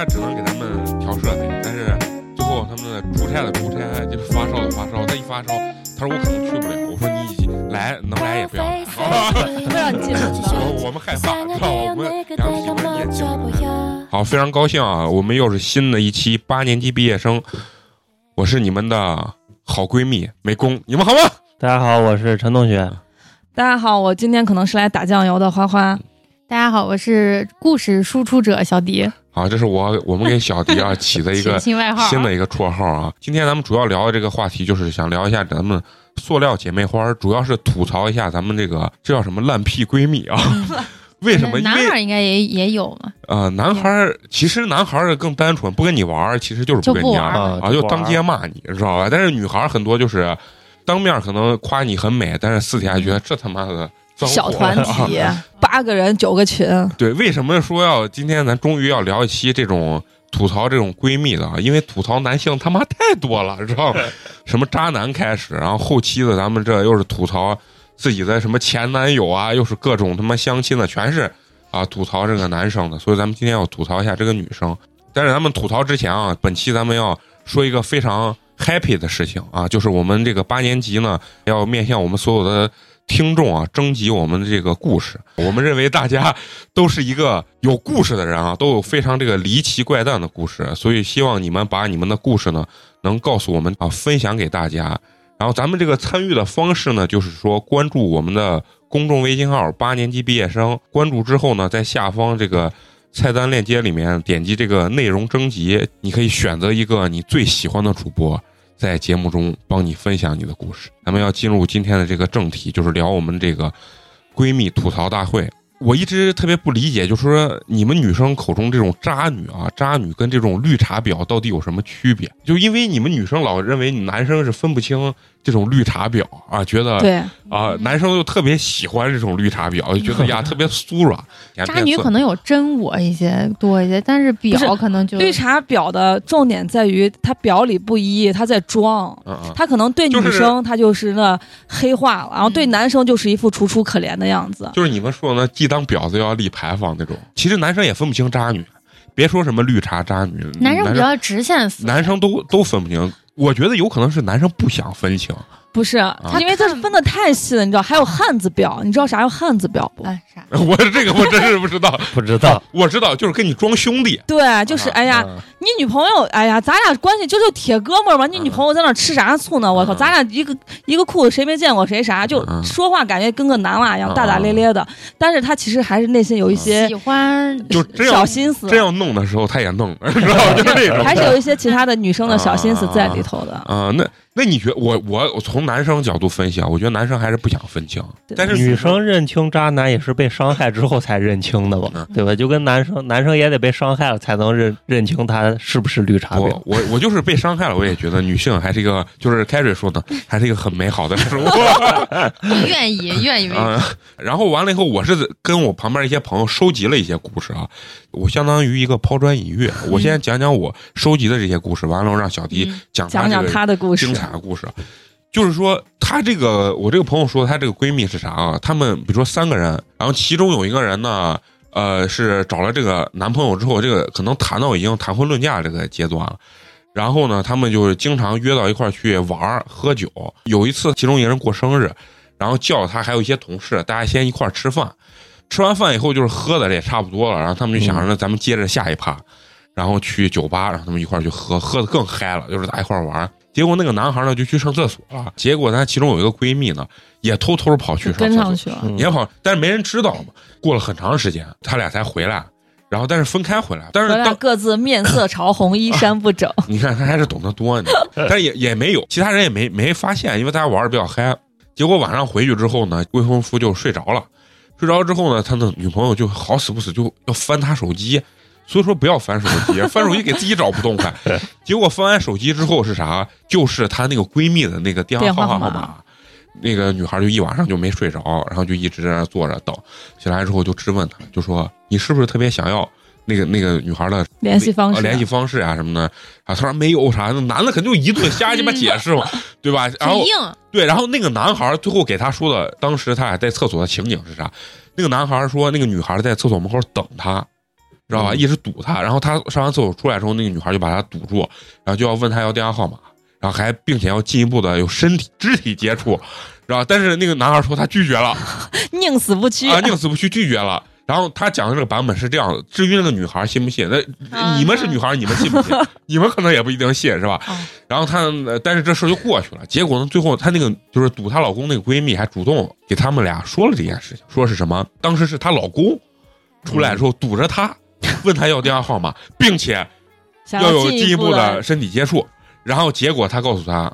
他只能给咱们调设备，但是最后他们出差的出差，就是发烧的发烧。他一发烧，他说我可能去不了。我说你来能来也不要来，不让你进来。我我们害怕，知道我们两体温也进不来。好，非常高兴啊！我们又是新的一期八年级毕业生，我是你们的好闺蜜美工，你们好吗？大家好，我是陈同学。大家好，我今天可能是来打酱油的花花。大家好，我是故事输出者小迪。好，这是我我们给小迪啊 起的一个新外号，新的一个绰号啊。今天咱们主要聊的这个话题，就是想聊一下咱们塑料姐妹花，主要是吐槽一下咱们这个这叫什么烂屁闺蜜啊？为什么？男孩应该也也有嘛？呃，男孩其实男孩更单纯，不跟你玩，其实就是不跟你玩啊，就当街骂你，知道吧？但是女孩很多就是当面可能夸你很美，但是私底下觉得这他妈的。小团体，八个人九个群。对，为什么说要今天咱终于要聊一期这种吐槽这种闺蜜的啊？因为吐槽男性他妈太多了，知道吗？什么渣男开始，然后后期的咱们这又是吐槽自己的什么前男友啊，又是各种他妈相亲的，全是啊吐槽这个男生的。所以咱们今天要吐槽一下这个女生。但是咱们吐槽之前啊，本期咱们要说一个非常 happy 的事情啊，就是我们这个八年级呢要面向我们所有的。听众啊，征集我们的这个故事。我们认为大家都是一个有故事的人啊，都有非常这个离奇怪诞的故事，所以希望你们把你们的故事呢，能告诉我们啊，分享给大家。然后咱们这个参与的方式呢，就是说关注我们的公众微信号“八年级毕业生”，关注之后呢，在下方这个菜单链接里面点击这个内容征集，你可以选择一个你最喜欢的主播。在节目中帮你分享你的故事，咱们要进入今天的这个正题，就是聊我们这个闺蜜吐槽大会。我一直特别不理解，就是说你们女生口中这种渣女啊，渣女跟这种绿茶婊到底有什么区别？就因为你们女生老认为男生是分不清。这种绿茶婊啊，觉得对啊，男生又特别喜欢这种绿茶婊，就觉得 呀特别酥软。渣女可能有真我一些多一些，但是婊可能就绿茶婊的重点在于她表里不一，她在装。她可能对女生她就是那黑化了，然后对男生就是一副楚楚可怜的样子。就是你们说的那既当婊子又要立牌坊那种。其实男生也分不清渣女，别说什么绿茶渣女，男生比较直线思，男生都都分不清。我觉得有可能是男生不想分清，不是，因为这是分的太细了，你知道？还有汉字表，你知道啥叫汉字表不？啥？我这个我真是不知道，不知道。我知道，就是跟你装兄弟。对，就是哎呀，你女朋友，哎呀，咱俩关系就是铁哥们儿嘛。你女朋友在那吃啥醋呢？我靠，咱俩一个一个裤子，谁没见过谁啥？就说话感觉跟个男娃一样，大大咧咧的。但是他其实还是内心有一些喜欢，就小心思。真要弄的时候，他也弄，知道吗？就是这种，还是有一些其他的女生的小心思在里头。的啊，那那你觉得我我我从男生角度分析啊，我觉得男生还是不想分清，但是女生认清渣男也是被伤害之后才认清的吧，对吧？就跟男生男生也得被伤害了才能认认清他是不是绿茶婊。我我就是被伤害了，我也觉得女性还是一个，就是开水说的，还是一个很美好的事物。愿意 愿意。然后完了以后，我是跟我旁边一些朋友收集了一些故事啊，我相当于一个抛砖引玉。我先讲讲我收集的这些故事，完了让小迪讲讲讲他的故事，精彩的故事。就是说，她这个我这个朋友说，她这个闺蜜是啥啊？他们比如说三个人，然后其中有一个人呢，呃，是找了这个男朋友之后，这个可能谈到已经谈婚论嫁这个阶段了。然后呢，他们就是经常约到一块去玩喝酒。有一次，其中一个人过生日，然后叫他还有一些同事，大家先一块吃饭。吃完饭以后，就是喝的也差不多了，然后他们就想着，呢咱们接着下一趴，然后去酒吧，然后他们一块去喝，喝的更嗨了，就是大家一块玩。结果那个男孩呢就去上厕所了。结果他其中有一个闺蜜呢也偷偷跑去跟上去了，也跑，但是没人知道嘛。过了很长时间，他俩才回来，然后但是分开回来，但是当各自面色潮红，衣衫不整。你看他还是懂得多呢，但也也没有其他人也没没发现，因为大家玩的比较嗨。结果晚上回去之后呢，未婚夫就睡着了，睡着之后呢，他的女朋友就好死不死就要翻他手机。所以说不要翻手机，翻手机给自己找不痛快。结果翻完手机之后是啥？就是她那个闺蜜的那个电话号电话号码码。那个女孩就一晚上就没睡着，然后就一直在那坐着等。醒来之后就质问她，就说你是不是特别想要那个那个女孩的联系方式呃联系方式啊什么的？啊，她说没有啥，那男的肯定就一顿瞎鸡巴解释嘛，对吧？然后硬，对，然后那个男孩最后给他说的，当时他俩在厕所的情景是啥？那个男孩说，那个女孩在厕所门口等他，知道吧？嗯一直堵他，然后他上完厕所出来之后，那个女孩就把他堵住，然后就要问他要电话号码，然后还并且要进一步的有身体肢体接触，知道吧？但是那个男孩说他拒绝了 宁死不屈。啊，宁死不屈拒绝了。然后他讲的这个版本是这样的，至于那个女孩信不信，那啊你们是女孩，你们信不信？你们可能也不一定信，是吧？哦然后她，呃但是这事儿就过去了。结果呢，最后她那个就是堵她老公那个闺蜜还主动给他们俩说了这件事情，说是什么？当时是她老公出来之后堵着她，问她要电话号码，并且想要有进进一步的的，身体接触。然后结果她告诉他，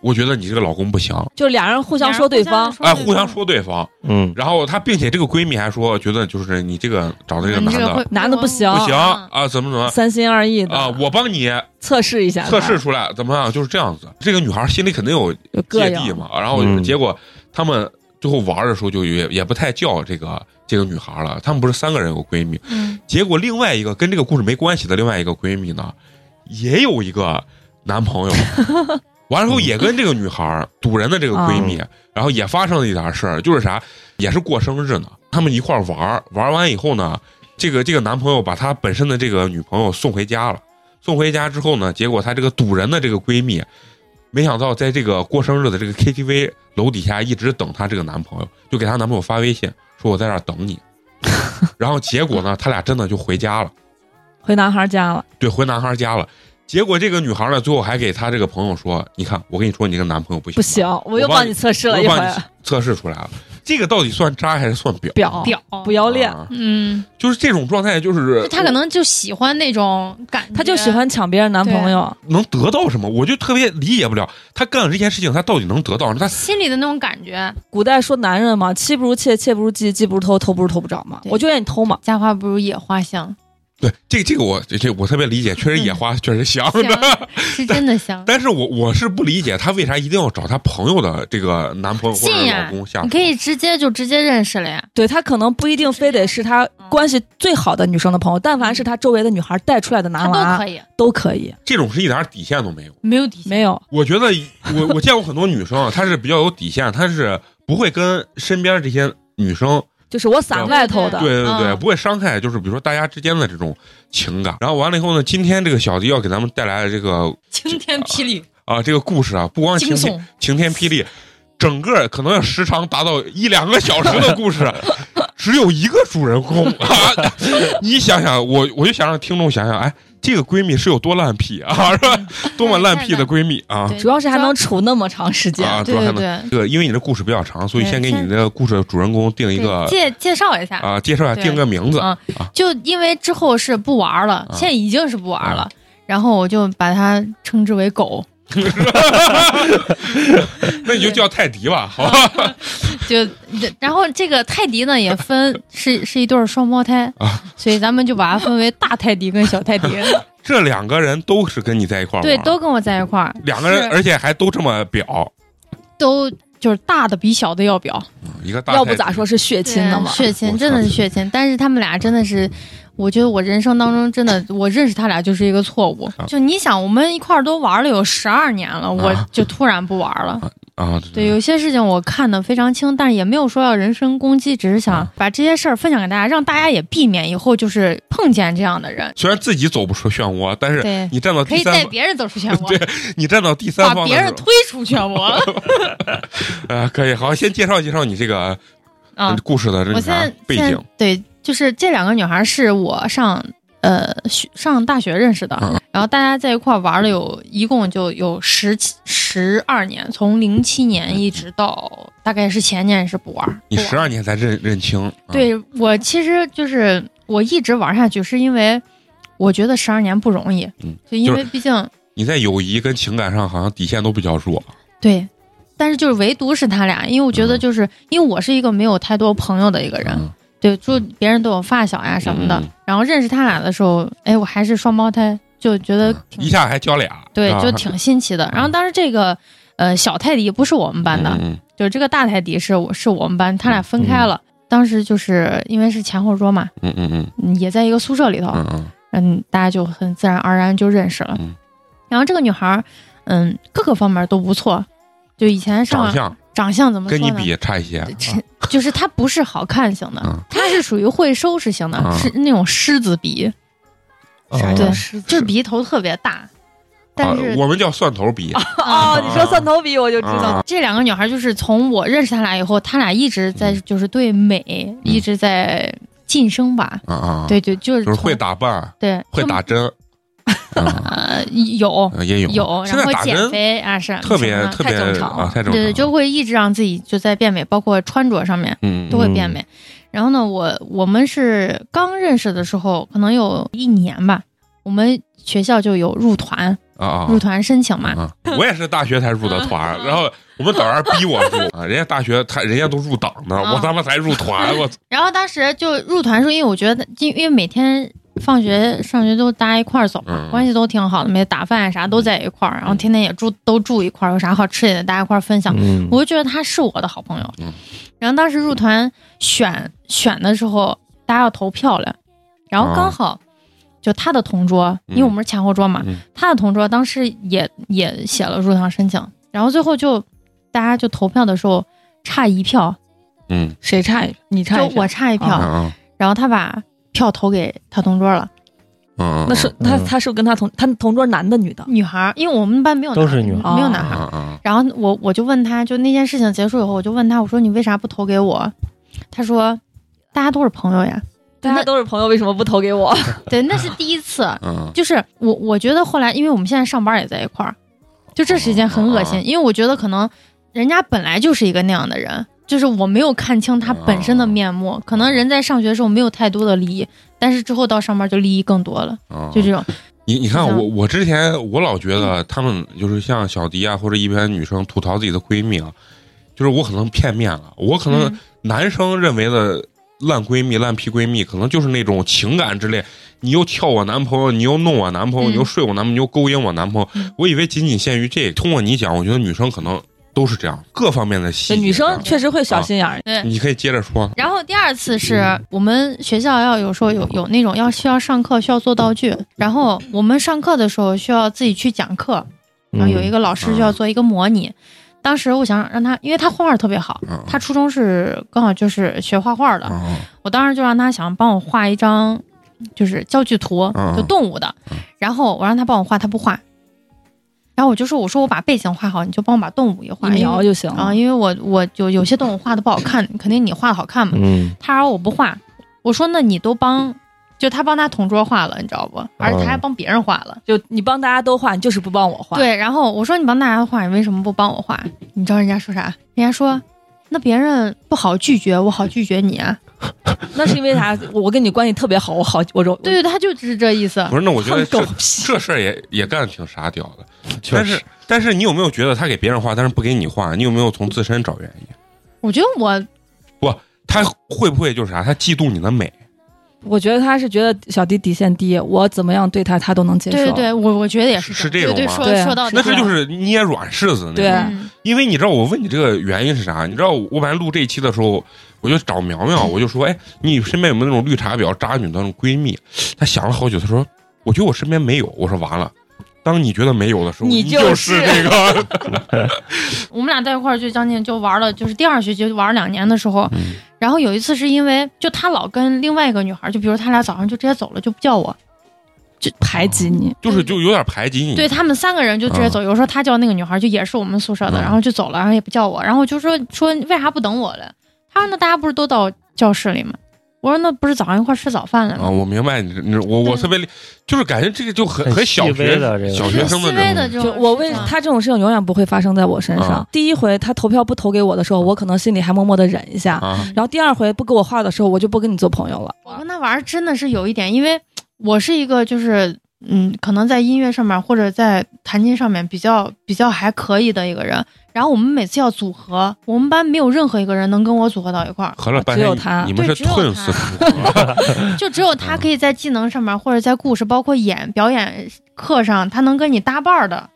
我觉得你这个老公不行，就俩人互相说对方，哎，互相说对方。嗯，然后她并且这个闺蜜还说，觉得就是你这个找的这个男的男的不行不行嗯啊，怎么怎么三心二意的啊，我帮你测试一下，测试出来怎么样，就是这样子。这个女孩心里肯定有。芥蒂嘛，然后嗯结果他们最后玩的时候就也也不太叫这个这个女孩了。她们不是三个人有闺蜜，嗯，结果另外一个跟这个故事没关系的另外一个闺蜜呢，也有一个男朋友，完了后也跟这个女孩堵人的这个闺蜜，然后也发生了一点事儿，就是啥，也是过生日呢，他们一块儿玩儿，玩完以后呢，这个这个男朋友把他本身的这个女朋友送回家了。送回家之后呢，结果她这个堵人的这个闺蜜，没想到在这个过生日的这个 KTV 楼底下一直等她这个男朋友，就给她男朋友发微信说我在这儿等你。然后结果呢，他俩真的就回家了，回男孩家了，对，回男孩家了。结果这个女孩呢，最后还给她这个朋友说：“你看，我跟你说，你这个男朋友不行，不行，我又帮帮你测试了一回测试出来了。这个到底算渣还是算婊？婊婊不要脸，啊嗯，就是这种状态，就是就他可能就喜欢那种感觉，他就喜欢抢别人男朋友，能得到什么？我就特别理解不了，他干了这件事情，他到底能得到什么？他心里的那种感觉。古代说男人嘛，妻不如妾，妾不如妓，妓不如偷，偷不如偷不着嘛。我就愿意偷嘛。家花不如野花香，对这个这个我这这我特别理解，确实野花确实香香的，是真的香。但是我我是不理解他为啥一定要找他朋友的这个男朋友或者老公下手你可以直接就直接认识了呀。对他可能不一定非得是他关系最好的女生的朋友，但凡是他周围的女孩带出来的他男娃都可以，都可以。这种是一点底线都没有。没有底线。没有，我觉得我我见过很多女生啊，她是比较有底线，她是不会跟身边这些女生，就是我伞外头的，对对对，嗯。不会伤害，就是比如说大家之间的这种情感。然后完了以后呢，今天这个小迪要给咱们带来的这个晴天霹雳，啊这个故事啊，不光晴惊天悚，晴天霹雳，整个可能要时长达到一两个小时的故事，只有一个主人公 啊！你想想，我我就想让听众想想，哎，这个闺蜜是有多烂屁啊，是吧？多么烂屁的闺蜜啊！主要是还能处那么长时间。啊，主对要还对对。能这个，因为你的故事比较长，所以先给你先这个故事的主人公定一个介介绍一下，啊，介绍一下，定个名字啊啊就因为之后是不玩了，啊现在已经是不玩了，然后我就把它称之为狗，那你就叫泰迪吧，好吧？就然后这个泰迪呢也分是是一对儿双胞胎啊，所以咱们就把它分为大泰迪跟小泰迪，这两个人都是跟你在一块儿，对，都跟我在一块儿，两个人，而且还都这么表，都就是大的比小的要表，一个大要不咋说是血亲呢嘛？血亲真的是血亲，但是他们俩真的是。我觉得我人生当中真的，我认识他俩就是一个错误。啊就你想，我们一块儿都玩了有十二年了，我啊就突然不玩了。啊，对，有些事情我看的非常清，但是也没有说要人身攻击，只是想啊。把这些事儿分享给大家，让大家也避免以后就是碰见这样的人。虽然自己走不出漩涡，但是对，你站到可以第三方，带别人走出漩涡，对你站到第三把方把别人推出漩涡。呃，可以，好，先介绍介绍你这个啊，故事的这个背景。对，就是这两个女孩是我上呃学上大学认识的，嗯。然后大家在一块儿玩了有一共就有十七十二年，从零七年一直到大概是前年是不玩。你十二年才认认清，啊，对我其实就是我一直玩下去，是因为我觉得十二年不容易，嗯就因为毕竟你在友谊跟情感上好像底线都比较弱，对，但是就是唯独是他俩，因为我觉得嗯。就是、因为我是一个没有太多朋友的一个人，嗯对，就别人都有发小呀什么的。嗯然后认识他俩的时候，哎，我还是双胞胎，就觉得挺一下还交俩，对，啊就挺新奇的。然后当时这个呃小泰迪不是我们班的，嗯就是这个大泰迪是我是我们班，他俩分开了。当时就是因为是前后桌嘛，嗯嗯嗯嗯也在一个宿舍里头，嗯嗯嗯，大家就很自然而然就认识了。嗯然后这个女孩儿，嗯，各个方面都不错，就以前上长相怎么说呢？跟你比差一些，就是她不是好看型的，嗯。她是属于会收拾型的，嗯。是那种狮子鼻，哦。对是就是鼻头特别大。但是啊我们叫蒜头鼻，哦，你说蒜头鼻我就知道，啊这两个女孩就是从我认识她俩以后，她俩一直在嗯。就是对美一直在晋升吧。啊啊，对对，就是就是会打扮，对会打针，啊呃有。呃也有。有，然后减肥啊是特别特别正常了啊，太正常，对对，就会一直让自己就在变美，包括穿着上面嗯都会变美。然后呢，我我们是刚认识的时候，可能有一年吧，我们学校就有入团，啊啊入团申请嘛。啊！我也是大学才入的团，然后我们导员逼我入啊，人家大学他人家都入党呢，啊我他妈才入团，我然后当时就入团的时候，因为我觉得，因因为每天放学上学都大家一块儿走关系都挺好的，没打饭啊啥都在一块儿，然后天天也住都住一块儿，有啥好吃也得大家一块儿分享。嗯，我就觉得他是我的好朋友。嗯然后当时入团选选的时候，大家要投票了，然后刚好就他的同桌，嗯因为我们是前后桌嘛，嗯他的同桌当时也也写了入团申请，然后最后就大家就投票的时候差一票，嗯谁差一你差就一票我差一票，嗯然后他把票投给他同桌了，嗯，那是他嗯他是不是跟他同他同桌男的女的？女孩，因为我们班没有男都是女孩没有男孩然后我我就问他，就那件事情结束以后，我就问他，我说你为啥不投给我？他说大家都是朋友呀。大家都是朋友，为什么不投给我？对，那是第一次。嗯就是我我觉得后来，因为我们现在上班也在一块儿，就这是一件很恶心，哦因为我觉得可能人家本来就是一个那样的人，就是我没有看清他本身的面目，可能人在上学的时候没有太多的利益，但是之后到上班就利益更多了，嗯，就这种。你你看我我之前我老觉得他们就是像小迪啊或者一般女生吐槽自己的闺蜜啊，就是我可能片面了，我可能嗯男生认为的烂闺蜜、烂屁闺蜜，可能就是那种情感之类。你又撬我男朋友，你又弄我男朋友，嗯你又睡我男朋友，你又勾引我男朋友。嗯我以为仅仅限于这个。通过你讲，我觉得女生可能都是这样，各方面的细节。女生啊确实会小心眼儿。对。你可以接着说。然后第二次是我们学校要有时候有有那种要需要上课需要做道具，然后我们上课的时候需要自己去讲课，然后有一个个老师就要做一个模拟。当时我想让他，因为他画画特别好，嗯他初中是刚好就是学画画的，嗯我当时就让他想帮我画一张，就是教具图，嗯就动物的嗯。然后我让他帮我画，他不画。然后我就说：“我说我把背景画好，你就帮我把动物也画。一描就行了啊，因为我我就有些动物画的不好看，肯定你画的好看嘛。嗯他说我不画，我说那你都帮，就他帮他同桌画了，你知道不？而且他还帮别人画了。就你帮大家都画，你就是不帮我画。，对，然后我说你帮大家画，你为什么不帮我画？你知道人家说啥？人家说那别人不好拒绝，我好拒绝你啊。那是因为啥？我跟你关系特别好，我好我就对对，他就是这意思。不是，那我觉得这。这事儿也也干的挺傻屌的。但是但是你有没有觉得他给别人画，但是不给你画？你有没有从自身找原因？我觉得我不他会不会就是啥？他嫉妒你的美？我觉得他是觉得小迪底线低，我怎么样对他，他都能接受。对对对，我我觉得也是是这种吗说对说到那这就是捏软柿子那对因为你知道我问你这个原因是啥？你知道我本来录这一期的时候，我就找苗苗，我就说，哎，你身边有没有那种绿茶婊、渣女的那种闺蜜？她想了好久，她说，我觉得我身边没有。我说完了。当你觉得没有的时候，你你就是是这个。我们俩在一块儿就将近就玩了，就是第二学期玩了两年的时候，嗯然后有一次是因为就他老跟另外一个女孩，就比如他俩早上就直接走了，就不叫我，就排挤你。就是就有点排挤你。对他们三个人就直接走。有时候他叫那个女孩，就也是我们宿舍的，嗯然后就走了，然后也不叫我，然后就说说为啥不等我了？他说那大家不是都到教室里吗？我说那不是早上一块吃早饭了啊，吗？我明白你，你我我特别理，就是感觉这个就很很小学的这个小学生的这种。就我为他这种事情永远不会发生在我身上啊。第一回他投票不投给我的时候，我可能心里还默默的忍一下。啊，然后第二回不给我画的时候，我就不跟你做朋友了。我跟他玩真的是有一点，因为我是一个就是嗯，可能在音乐上面或者在弹琴上面比较比较还可以的一个人。然后我们每次要组合，我们班没有任何一个人能跟我组合到一块儿，合了半天只有他你们是对只有 twins 他就只有他可以在技能上面或者在故事，包括演表演课上，他能跟你搭伴儿的。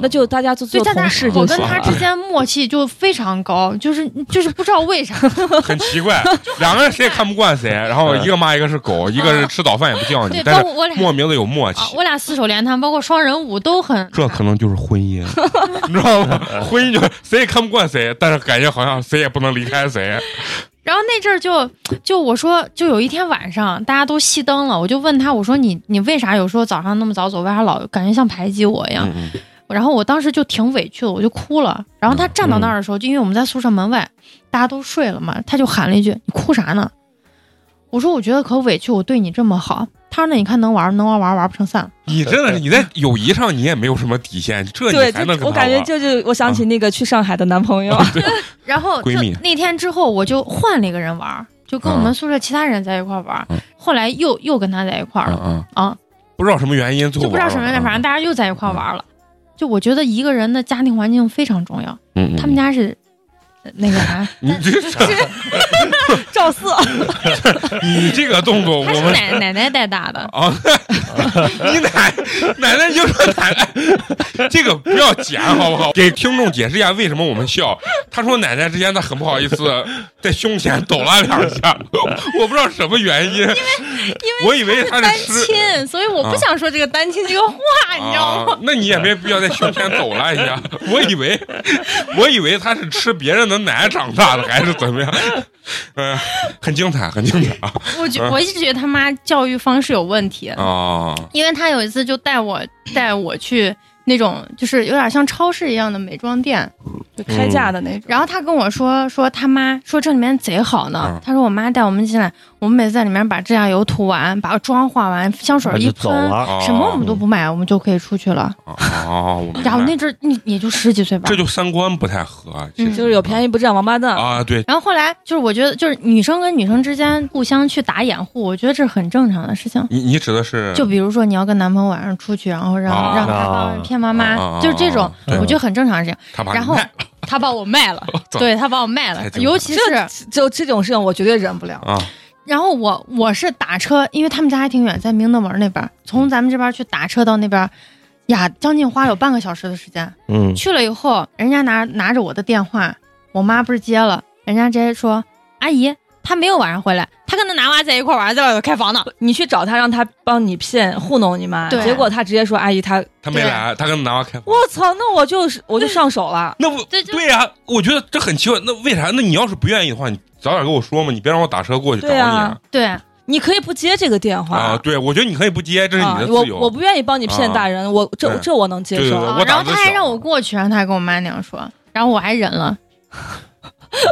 那就大家就做同事我跟就行了。他之间默契就非常高，就是就是不知道为啥。很奇怪，两个人谁也看不惯谁，然后一个骂一个是狗，一个是吃早饭也不叫你对，，但是莫名的有默啊契，，我俩四手联弹，包括双人舞都很。这可能就是婚姻，你知道吗？婚姻就是谁也看不惯谁，但是感觉好像谁也不能离开谁。然后那阵儿就就我说，就有一天晚上大家都熄灯了，我就问他，我说你你为啥有时候早上那么早走，为啥老感觉像排挤我一样？嗯然后我当时就挺委屈的，我就哭了。然后他站到那儿的时候，就因为我们在宿舍门外，大家都睡了嘛，他就喊了一句：“你哭啥呢？”我说：“我觉得可委屈，我对你这么好。”他说：“那你看能玩能玩玩玩不成散。你真的是你在友谊上你也没有什么底线，这，你还能我感觉玩就是我想起那个去上海的男朋友，然后就闺蜜那天之后，我就换了一个人玩，就跟我们宿舍其他人在一块玩。嗯后来又又跟他在一块儿了嗯啊，不知道什么原因，就不知道什么原因，反正大家又在一块玩了。就我觉得一个人的家庭环境非常重要。他们家是呃那个啥，你这 赵四，你这个动作，我们奶奶奶带大的。啊，你奶奶奶就说奶奶，这个不要剪好不好？给听众解释一下为什么我们笑。他说奶奶之前他很不好意思在胸前抖了两下，我不知道什么原因，因为因为我以为他单是单。亲，所以我不想说这个单亲这个话，你知道吗？啊，那你也没必要在胸前抖了一下。我以为，我以为他是吃别人的奶长大的，还是怎么样？嗯、很精彩，很精彩啊！我觉我一直觉得他妈教育方式有问题，啊，因为他有一次就带我带我去那种就是有点像超市一样的美妆店，就开价的那种。然后他跟我说说他妈说这里面贼好呢。嗯，他说我妈带我们进来，我们每次在里面把指甲油涂完，把妆化完，香水一就走喷，了。什么我们都不买，我们就可以出去了。哦，我明然后那阵儿你也就十几岁吧。这，就三观不太合，其实。嗯就是有便宜不占王八蛋。啊，对，然后后来就是我觉得就是女生跟女生之间互相去打掩护，我觉得这是很正常的事情。你你指的是？就比如说你要跟男朋友晚上出去，然后让、啊。让他帮骗妈妈，啊就是这种，我觉得很正常的事情。然后他把我卖了，对他把我卖了尤其是就这种事情，我绝对忍不了。啊，然后我我是打车，因为他们家还挺远，在明德门那边，从咱们这边去打车到那边，呀，将近花了有半个小时的时间。嗯，去了以后，人家拿拿着我的电话，我妈不是接了，人家直接说：“阿姨，他没有晚上回来，他跟他男娃在一块玩，在外头开房呢。你去找他，让他帮你骗糊弄你妈，结果他直接说：“阿姨，他对他没来，他跟男娃开房。我操，那我就是我就上手了。那不对呀、我觉得这很奇怪。那为啥？那你要是不愿意的话，你早点跟我说嘛，你别让我打车过去找你对啊对，你可以不接这个电话啊！对，我觉得你可以不接，这是你啊的自由。我我不愿意帮你骗大人，我这这我能接受对对。对然后他还让我过去，然后他还跟我妈那样说，然后我还忍了。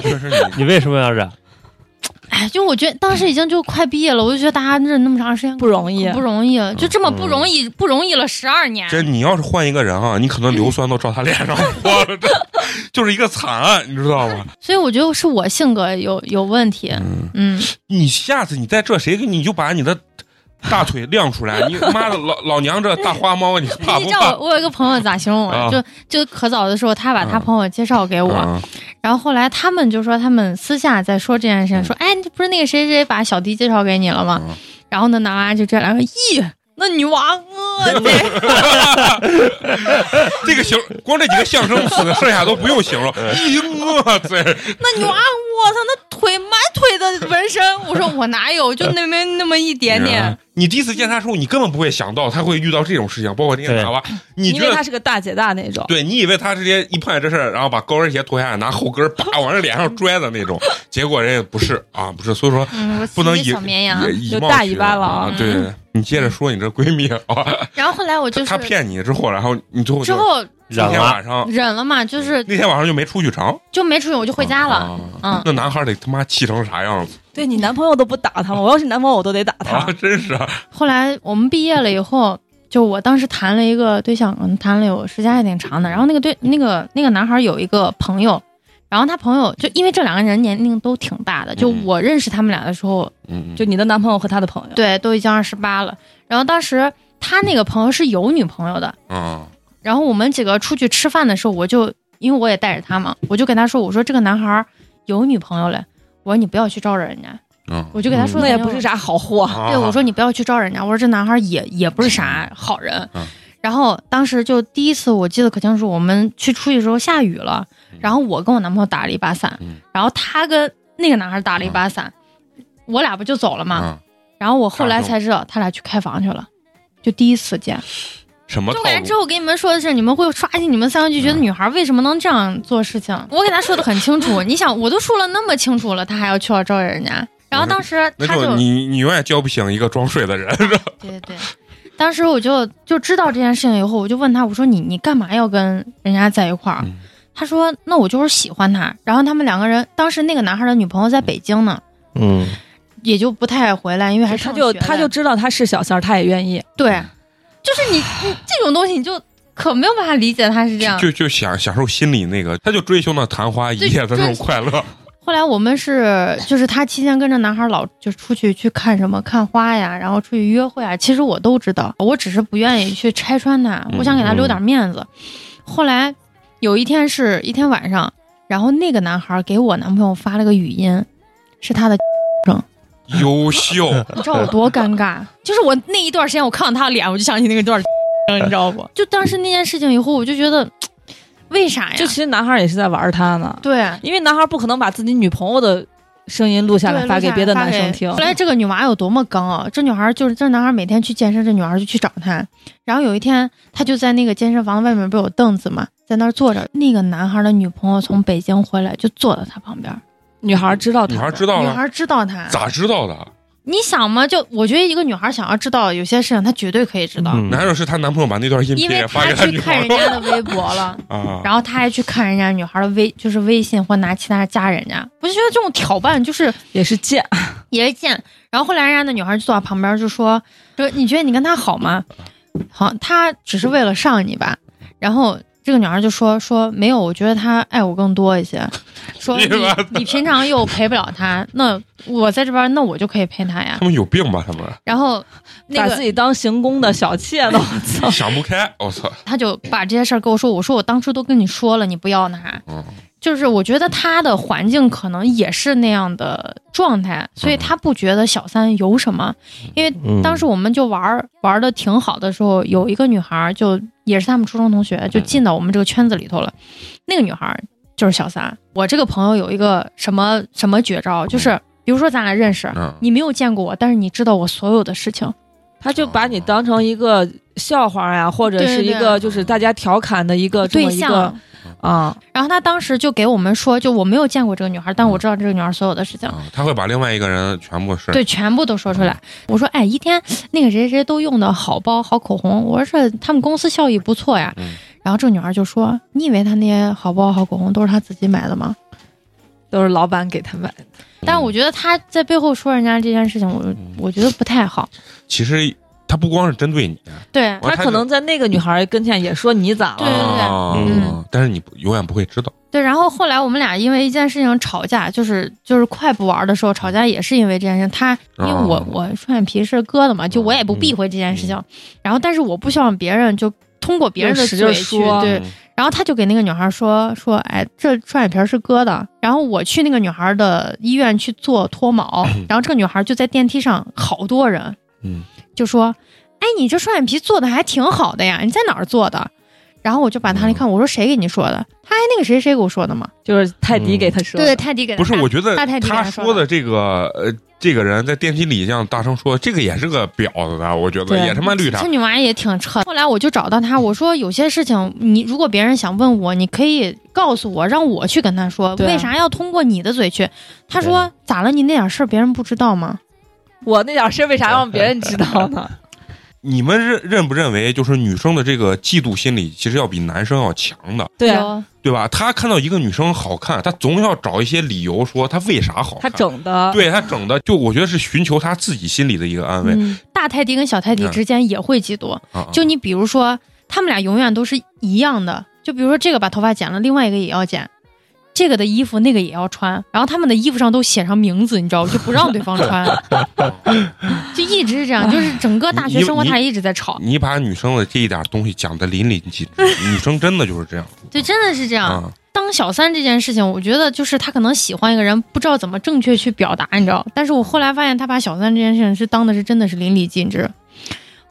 确 实你你为什么要忍？哎，就我觉得当时已经就快毕业了，我就觉得大家忍那么长时间不容易不容易，就这么不容易，不容易了十二年。这你要是换一个人啊，你可能硫酸都照他脸上 泼了，这就是一个惨案，你知道吗？所以我觉得是我性格有有问题。嗯，嗯，你下次你在这谁给你就把你的大腿亮出来，你 妈的老老娘这大花猫，你怕不怕？你知道我我有一个朋友咋形容我啊？就就可早的时候，他把他嗯朋友介绍给我，嗯然后后来他们就说他们私下在说这件事情，说哎，不是那个谁谁把小迪介绍给你了吗？嗯然后呢，男娃就这样说，咦，那女娃我的，这个形光这几个象声词，剩下都不用形容。咦，我操！那女娃我操，那腿满腿的纹身，我说我哪有，就那么那么一点点。你第一次见他的时候，你根本不会想到他会遇到这种事情，包括那个对男娃，你觉得因为他是个大姐大那种，对你以为她直接一碰见这事儿，然后把高跟鞋脱下来，拿后跟儿叭往人脸上拽的那种，结果人家不是啊，不是，所以说不能以小绵羊。以貌取人巴了啊。啊对，你接着说你这闺蜜啊，然后后来我就是他骗你之后，然后你最后就之后那天忍了，晚上忍了嘛，就是那天晚上就没出去成，就没出去，我就回家了。啊嗯那男孩得他妈气成啥样子对你男朋友都不打他吗？我要是男朋友，我都得打他啊！。真是啊后来我们毕业了以后，就我当时谈了一个对象，嗯谈了有时间还挺长的。然后那个对那个那个男孩有一个朋友，然后他朋友就因为这两个人年龄都挺大的，就嗯。我认识他们俩的时候，嗯，就你的男朋友和他的朋友，对，都已经二十八了。然后当时他那个朋友是有女朋友的，嗯然后我们几个出去吃饭的时候，我就因为我也带着他嘛，我就跟他说，我说这个男孩儿有女朋友了，我说你不要去招惹人家，嗯。我就给他说，那也不是。啥好货。啊。对，我说你不要去招人家，我说这男孩儿也也不是啥好人。嗯 然后当时就第一次我记得可清楚，我们去出去的时候下雨了，然后我跟我男朋友打了一把伞，嗯然后他跟那个男孩打了一把伞，我俩不就走了吗？啊然后我后来才知道他俩去开房去了，就第一次见。什么套就感觉之路？后跟你们说的是，你们会刷新你们三观就觉得女孩为什么能这样做事情？我给他说的很清楚，你想我都说了那么清楚了，他还要去要招惹人家。然后当时他就你你永远叫不醒一个装睡的人，对对对，当时我就就知道这件事情以后，我就问他，我说你你干嘛要跟人家在一块儿？嗯他说那我就是喜欢他。然后他们两个人，当时那个男孩的女朋友在北京呢，嗯，也就不太回来，因为还他就他就知道他是小三儿，他也愿意。对，就是你 你这种东西，你就可没有办法理解他是这样。就就享享受心里那个，他就追求那昙花一现的那种快乐。后来我们是，就是他期间跟着男孩老就出去去看什么看花呀，然后出去约会啊，其实我都知道，我只是不愿意去拆穿他，我想给他留点面子。后来有一天是一天晚上，然后那个男孩给我男朋友发了个语音，是他的，优秀，你知道我多尴尬？就是我那一段时间我看到他的脸，我就想起那个段，你知道不？就当时那件事情以后，我就觉得，为啥呀？就其实男孩也是在玩他呢，对。因为男孩不可能把自己女朋友的声音录下来发给别的男生听后。来这个女娃有多么刚啊！这女孩就是这男孩每天去健身，这女孩就去找他。然后有一天，他就在那个健身房外面不是有凳子嘛，在那儿坐着。那个男孩的女朋友从北京回来，就坐在他旁边。女孩知道他，女孩知道了，女孩知道他，咋知道的？你想嘛？就我觉得一个女孩想要知道有些事情，她绝对可以知道，嗯难道是她男朋友把那段音频也发给她去女看朋友人家的微博了。啊？然后他还去看人家女孩的微，就是微信或拿其他加人家，我就觉得这种挑拨就是也是贱，也是贱。然后后来人家那女孩就坐在旁边就说说你觉得你跟他好吗？好，他只是为了上你吧。然后这个女孩就说说没有，我觉得他爱我更多一些。说你你平常又陪不了他，那我在这边那我就可以陪他呀他。们有病吧？他们然后 那个把自己当行宫的小妾呢，我 操！想不开，我操！他就把这些事儿跟我说，我说我当初都跟你说了，你不要拿。嗯就是我觉得他的环境可能也是那样的状态，所以他不觉得小三有什么。因为嗯当时我们就玩儿玩的挺好的时候，有一个女孩儿就也是他们初中同学，就进到我们这个圈子里头了。那个女孩儿就是小三。我这个朋友有一个什么什么绝招，就是比如说咱俩认识，嗯，你没有见过我，但是你知道我所有的事情。他就把你当成一个笑话呀，或者是一个就是大家调侃的一个对象。啊，然后他当时就给我们说，就我没有见过这个女孩，但我知道这个女孩所有的事情。啊他会把另外一个人全部是。对，全部都说出来。我说，哎，一天那个谁谁都用的好包、好口红，我说这他们公司效益不错呀。嗯。然后这个女孩就说：“你以为他那些好包、好口红都是他自己买的吗都是老板给他买的。？”但是我觉得他在背后说人家这件事情，我我觉得不太好。其实他不光是针对你，对他他可能在那个女孩跟前也说你咋了对对？对啊嗯但是你永远不会知道。对，然后后来我们俩因为一件事情吵架，就是就是快不玩的时候吵架，也是因为这件事。他因为我、哦我双眼皮是割的嘛，就我也不避讳这件事情。然后但是我不希望别人就通过别人的嘴去说对。然后他就给那个女孩说说，哎，这双眼皮是割的。然后我去那个女孩的医院去做脱毛，然后这个女孩就在电梯上，好多人嗯，就说，哎，你这双眼皮做的还挺好的呀，你在哪儿做的？然后我就把他一看，我说谁给你说的？他还那个谁谁给我说的嘛？就是泰迪给他说的，对，泰迪给他不是，我觉得他他说的说的这个呃，这个人在电梯里这样大声说，这个也是个婊子的，我觉得也他妈绿茶这。女娃也挺扯。后来我就找到他，我说有些事情你如果别人想问我，你可以告诉我，让我去跟他说，为啥要通过你的嘴去？他说咋了？你那点事儿别人不知道吗？我那点事儿为啥让别人知道呢？你们认认不认为，就是女生的这个嫉妒心理，其实要比男生要强的，对啊，对吧？他看到一个女生好看，他总要找一些理由说她为啥好他看。整的，对他整的，就我觉得是寻求他自己心里的一个安慰。嗯，大泰迪跟小泰迪之间也会嫉妒。就你比如说，他们俩永远都是一样的。就比如说这个把头发剪了，另外一个也要剪。这个的衣服那个也要穿，然后他们的衣服上都写上名字，你知道吗？就不让对方穿，就一直是这样，就是整个大学生活他一直在吵。你把女生的这一点东西讲的淋漓尽致，女生真的就是这样。对，真的是这样。啊当小三这件事情，我觉得就是他可能喜欢一个人，不知道怎么正确去表达，你知道？但是我后来发现，他把小三这件事情是当的是真的是淋漓尽致。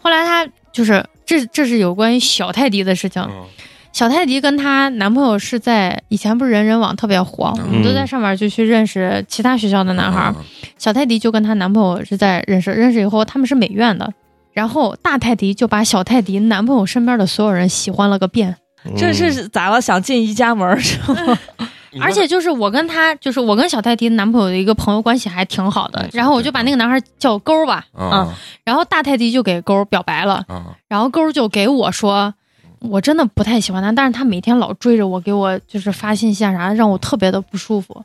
后来他就是这这是有关于小泰迪的事情。嗯小泰迪跟她男朋友是在以前不是人人网特别火，嗯。我们都在上面就去认识其他学校的男孩儿。小泰迪就跟她男朋友是在认识，认识以后他们是美院的，然后大泰迪就把小泰迪男朋友身边的所有人喜欢了个遍。这是咋了？想进一家门是吗？嗯 而且就是我跟他，就是我跟小泰迪男朋友的一个朋友关系还挺好的。嗯，然后我就把那个男孩叫勾吧，啊然后大泰迪就给勾表白了，啊然后勾就给我说，我真的不太喜欢他，但是他每天老追着我，给我就是发信息啊啥的，让我特别的不舒服。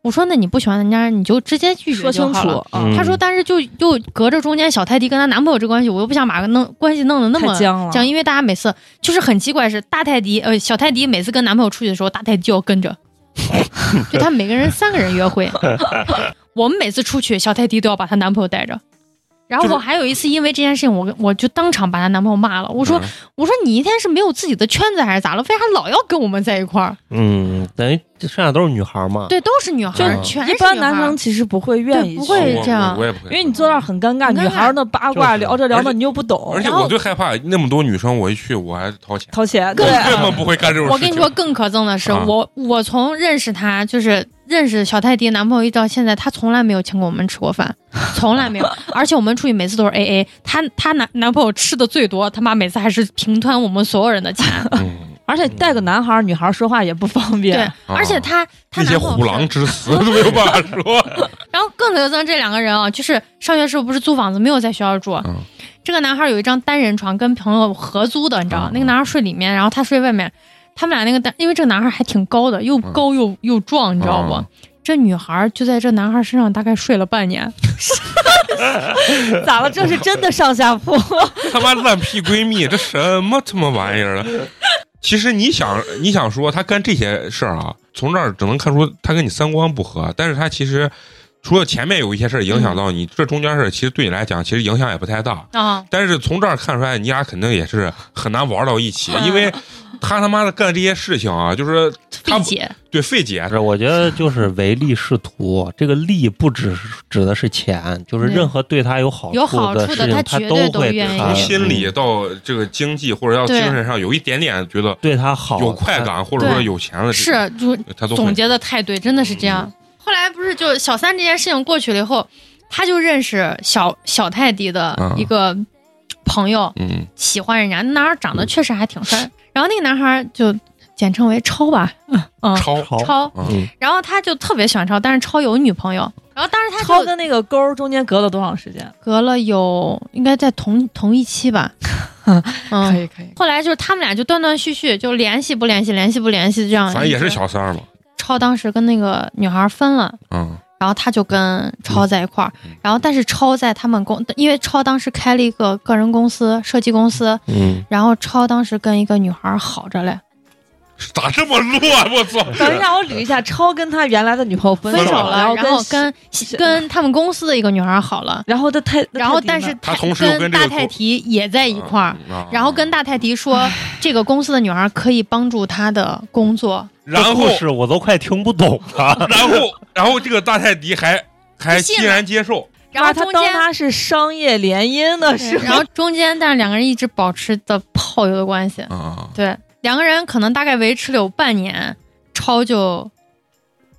我说那你不喜欢人家，你就直接拒绝说清楚就好了。啊，嗯他说，但是就就隔着中间小泰迪跟她男朋友这关系，我又不想把弄关系弄得那么僵因为大家每次就是很奇怪，是大泰迪呃小泰迪每次跟男朋友出去的时候，大泰迪就要跟着，就他们每个人三个人约会，我们每次出去，小泰迪都要把她男朋友带着。然后我还有一次因为这件事情，我跟我就当场把她男朋友骂了，我说、嗯我说你一天是没有自己的圈子还是咋了？为啥老要跟我们在一块儿？嗯，等于这剩下都是女孩嘛。对，都是女孩儿，就全是一般男生其实不会愿意对不会这样我我也不会，因为你坐那儿很尴尬，女孩儿那八卦聊着聊着你又不懂，而且我最害怕那么多女生，我一去我还掏钱，掏钱，我对，根本不会干这种事情。我跟你说，更可憎的是，啊我我从认识他，就是认识小泰迪男朋友一直到现在，他从来没有请过我们吃过饭，从来没有。而且我们出去每次都是 A A，他他男男朋友吃的最多，他妈每次还是平摊我们所有人的钱。嗯，而且带个男孩儿、女孩儿说话也不方便对便。，而且他他那些虎狼之词都没有办法说。然后更可憎这两个人啊，就是上学时候不是租房子，没有在学校住。嗯这个男孩有一张单人床，跟朋友合租的，你知道，嗯那个男孩睡里面，然后他睡外面。他们俩那个单，因为这个男孩还挺高的，又高又、又壮，你知道不？嗯这女孩就在这男孩身上大概睡了半年。咋了？这是真的上下铺？他妈烂屁闺蜜，这什么他妈玩意儿了？其实你想，你想说他干这些事儿啊，从这儿只能看出他跟你三观不合，但是他其实除了前面有一些事儿影响到你，这中间事儿其实对你来讲其实影响也不太大。啊，但是从这儿看出来，你俩肯定也是很难玩到一起，因为他他妈的干这些事情啊，就是他 费解。对费解，是，我觉得就是唯利是图。这个利不只是指的是钱，就是任何对他有好有好的事情，处的他他绝对都会愿意从心理到这个经济或者到精神上有一点点觉得对他好，有快感，或者说有钱的，是，就他都总结的太对，真的是这样。后来不是就小三这件事情过去了以后，他就认识小小泰迪的一个朋友，嗯。喜欢人家，那男孩长得确实还挺帅，然后那个男孩就简称为超吧，嗯，超超超，嗯，然后他就特别喜欢超，但是超有女朋友，然后当时他就超跟那个勾中间隔了多长时间？隔了有应该在同同一期吧，嗯，可以可以，后来就是他们俩就断断续续就联系不联系，联系不联系这样，反正也是。小三儿嘛，超当时跟那个女孩分了，嗯。然后他就跟超在一块儿，嗯。然后但是超在他们公，因为超当时开了一个个人公司，设计公司，嗯，然后超当时跟一个女孩好着嘞，咋这么乱？我操！等一下，我捋一下，超跟他原来的女朋友分分手了。了，然后跟跟跟他们公司的一个女孩好了，然后他太，然后但是他同时跟大泰迪也在一块儿。啊然后跟大泰迪说，这个公司的女孩可以帮助他的工作，然后是我都快听不懂了。然后然后这个大泰迪还还欣然接受，然后他当中间，他是商业联姻的时候。然后中间，但是两个人一直保持的炮友的关系，啊对，两个人可能大概维持了有半年，超就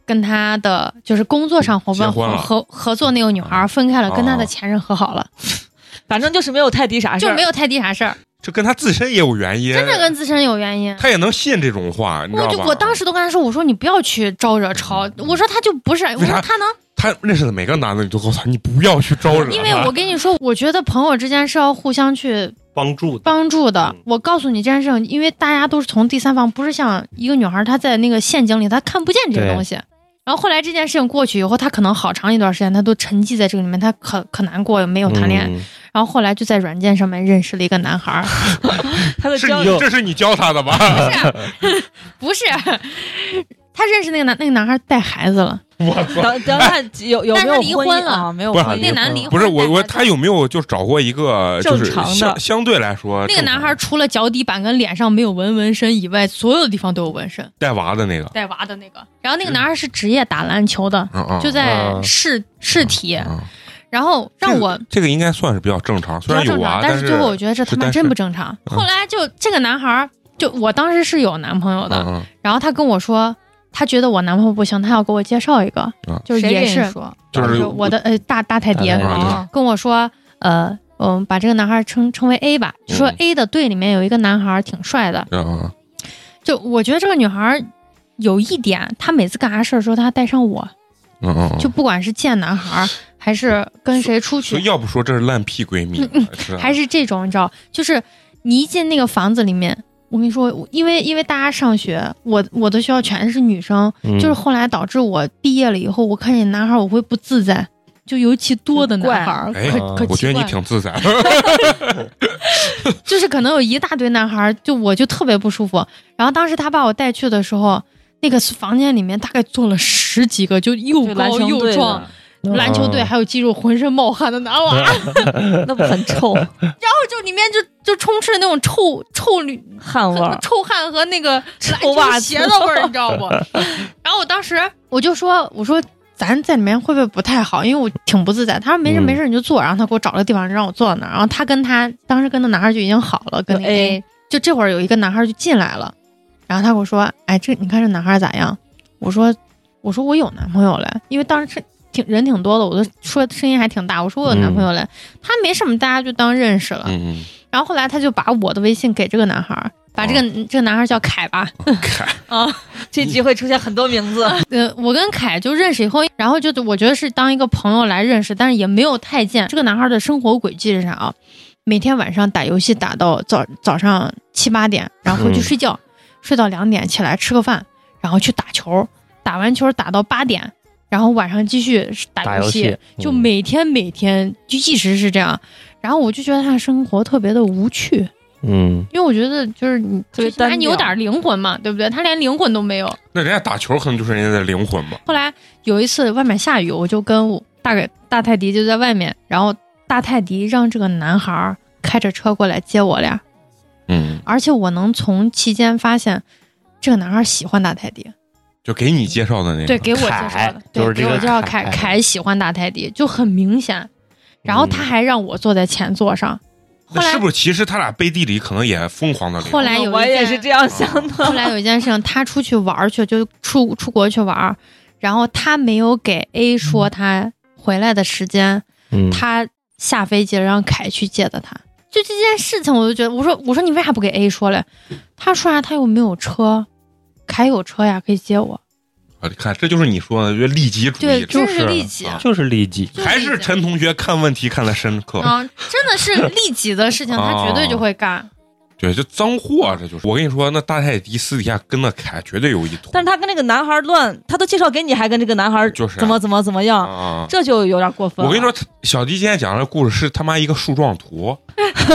跟他的就是工作上伙伴合合合作那个女孩分开了，哦跟他的前任和好了，反正就是没有泰迪啥事儿，就没有泰迪啥事儿，这跟他自身也有原因，真的跟自身有原因。他也能信这种话，你知我道吧？就我当时都跟他说，我说你不要去招惹超，我说他就不是，我说他能，他认识的每个男的，你都告诉他，你不要去招惹，因为我跟你说，我觉得朋友之间是要互相去帮助的，帮助的嗯。我告诉你这件事情，因为大家都是从第三方，不是像一个女孩她在那个陷阱里，她看不见这个东西。然后后来这件事情过去以后，她可能好长一段时间，她都沉寂在这个里面，她可可难过，没有谈恋爱。嗯然后后来就在软件上面认识了一个男孩儿，他的交是你这是你教他的吧？不是不是，他认识那个男那个男孩带孩子了，我操！等等他有有没有但是离婚了。啊？没有不是那男离婚不是我我他有没有就找过一个就是正常的。相相对来说那个男孩除了脚底板跟脸上没有纹纹身以外，所有地方都有纹身，带娃的那个，带娃的那个。然后那个男孩是职业打篮球的，就在嗯。市市体，嗯然后让我这个这个应该算是比较正常，虽然有娃，较正常，但是最后我觉得这他妈真不正常。嗯。后来就这个男孩，就我当时是有男朋友的，嗯。然后他跟我说，他觉得我男朋友不行，他要给我介绍一个，嗯就也是就是我的呃大大泰迪大泰迪啊跟我说，呃。嗯，把这个男孩称称为 A 吧，就说嗯 A 的队里面有一个男孩挺帅的，就我觉得这个女孩有一点，她每次干啥事儿的时候，她带上我，嗯嗯，嗯。就不管是见男孩儿还是跟谁出去，要不说这是烂屁闺蜜，还是这种，你知道，就是你一进那个房子里面，我跟你说，因为因为大家上学，我我的学校全是女生，嗯就是后来导致我毕业了以后，我看见男孩儿我会不自在，就尤其多的男孩可可我觉得你挺自在，就是可能有一大堆男孩儿，就我就特别不舒服。然后当时他把我带去的时候，那个房间里面大概坐了十几个，就又高又壮的，篮球队还有肌肉浑身冒汗的男娃，那不很臭然后就里面就就充斥那种臭臭女汗味儿？臭汗和那个臭袜子篮球鞋的味儿，你知道不？然后我当时我就说，我说咱在里面会不会不太好？因为我挺不自在。他说没事嗯没事，你就坐。然后他给我找了个地方让我坐那儿。然后他跟他当时跟那男孩就已经好了，跟那 A A，就这会儿有一个男孩就进来了，然后他跟我说，哎，这你看这男孩咋样？我说我说我有男朋友了，因为当时是。挺人挺多的，我都说声音还挺大。我说我有男朋友了，他没什么，大家就当认识了。嗯然后后来他就把我的微信给这个男孩儿，把这个、这个男孩儿叫凯吧，嗯，看这集会出现很多名字，呃，我跟凯就认识以后，然后就我觉得是当一个朋友来认识，但是也没有太见。这个男孩的生活轨迹是啥啊？每天晚上打游戏打到早早上七八点，然后回去嗯睡觉，睡到两点起来吃个饭，然后去打球，打完球打到八点，然后晚上继续打游戏，游戏就嗯。每天每天就一直是这样。然后我就觉得他的生活特别的无趣，嗯，因为我觉得就是你特别最起码单你有点灵魂嘛，对不对？他连灵魂都没有。那人家打球可能就是人家的灵魂。吧，后来有一次外面下雨，我就跟我大概大泰迪就在外面，然后大泰迪让这个男孩儿开着车过来接我俩，嗯，而且我能从期间发现这个男孩儿喜欢大泰迪，就给你介绍的那个，对，给我介绍的，对，就是这个给我介绍凯凯凯喜欢打泰迪，就很明显。然后他还让我坐在前座上，后来那是不是其实他俩背地里可能也疯狂的？后来有一我也件是这样想的。后来有一件事情，他出去玩去，就出出国去玩，然后他没有给 A 说他回来的时间，嗯他下飞机了，让凯去接的他。就这件事情，我就觉得，我说我说你为啥不给 A 说嘞？他说啥？他又没有车，凯有车呀，可以接我。啊，你看这就是你说的，就利己主义就是利己，啊就是利己，还是陈同学看问题看得深刻。啊，真的是利己的事情，他绝对就会干。对，就脏货，这就是。我跟你说，那大泰迪私底下跟那凯绝对有一腿。但是他跟那个男孩乱，他都介绍给你，还跟这个男孩就是啊怎么怎么怎么样，啊！这就有点过分了。我跟你说，小迪今天讲的故事是他妈一个树状图，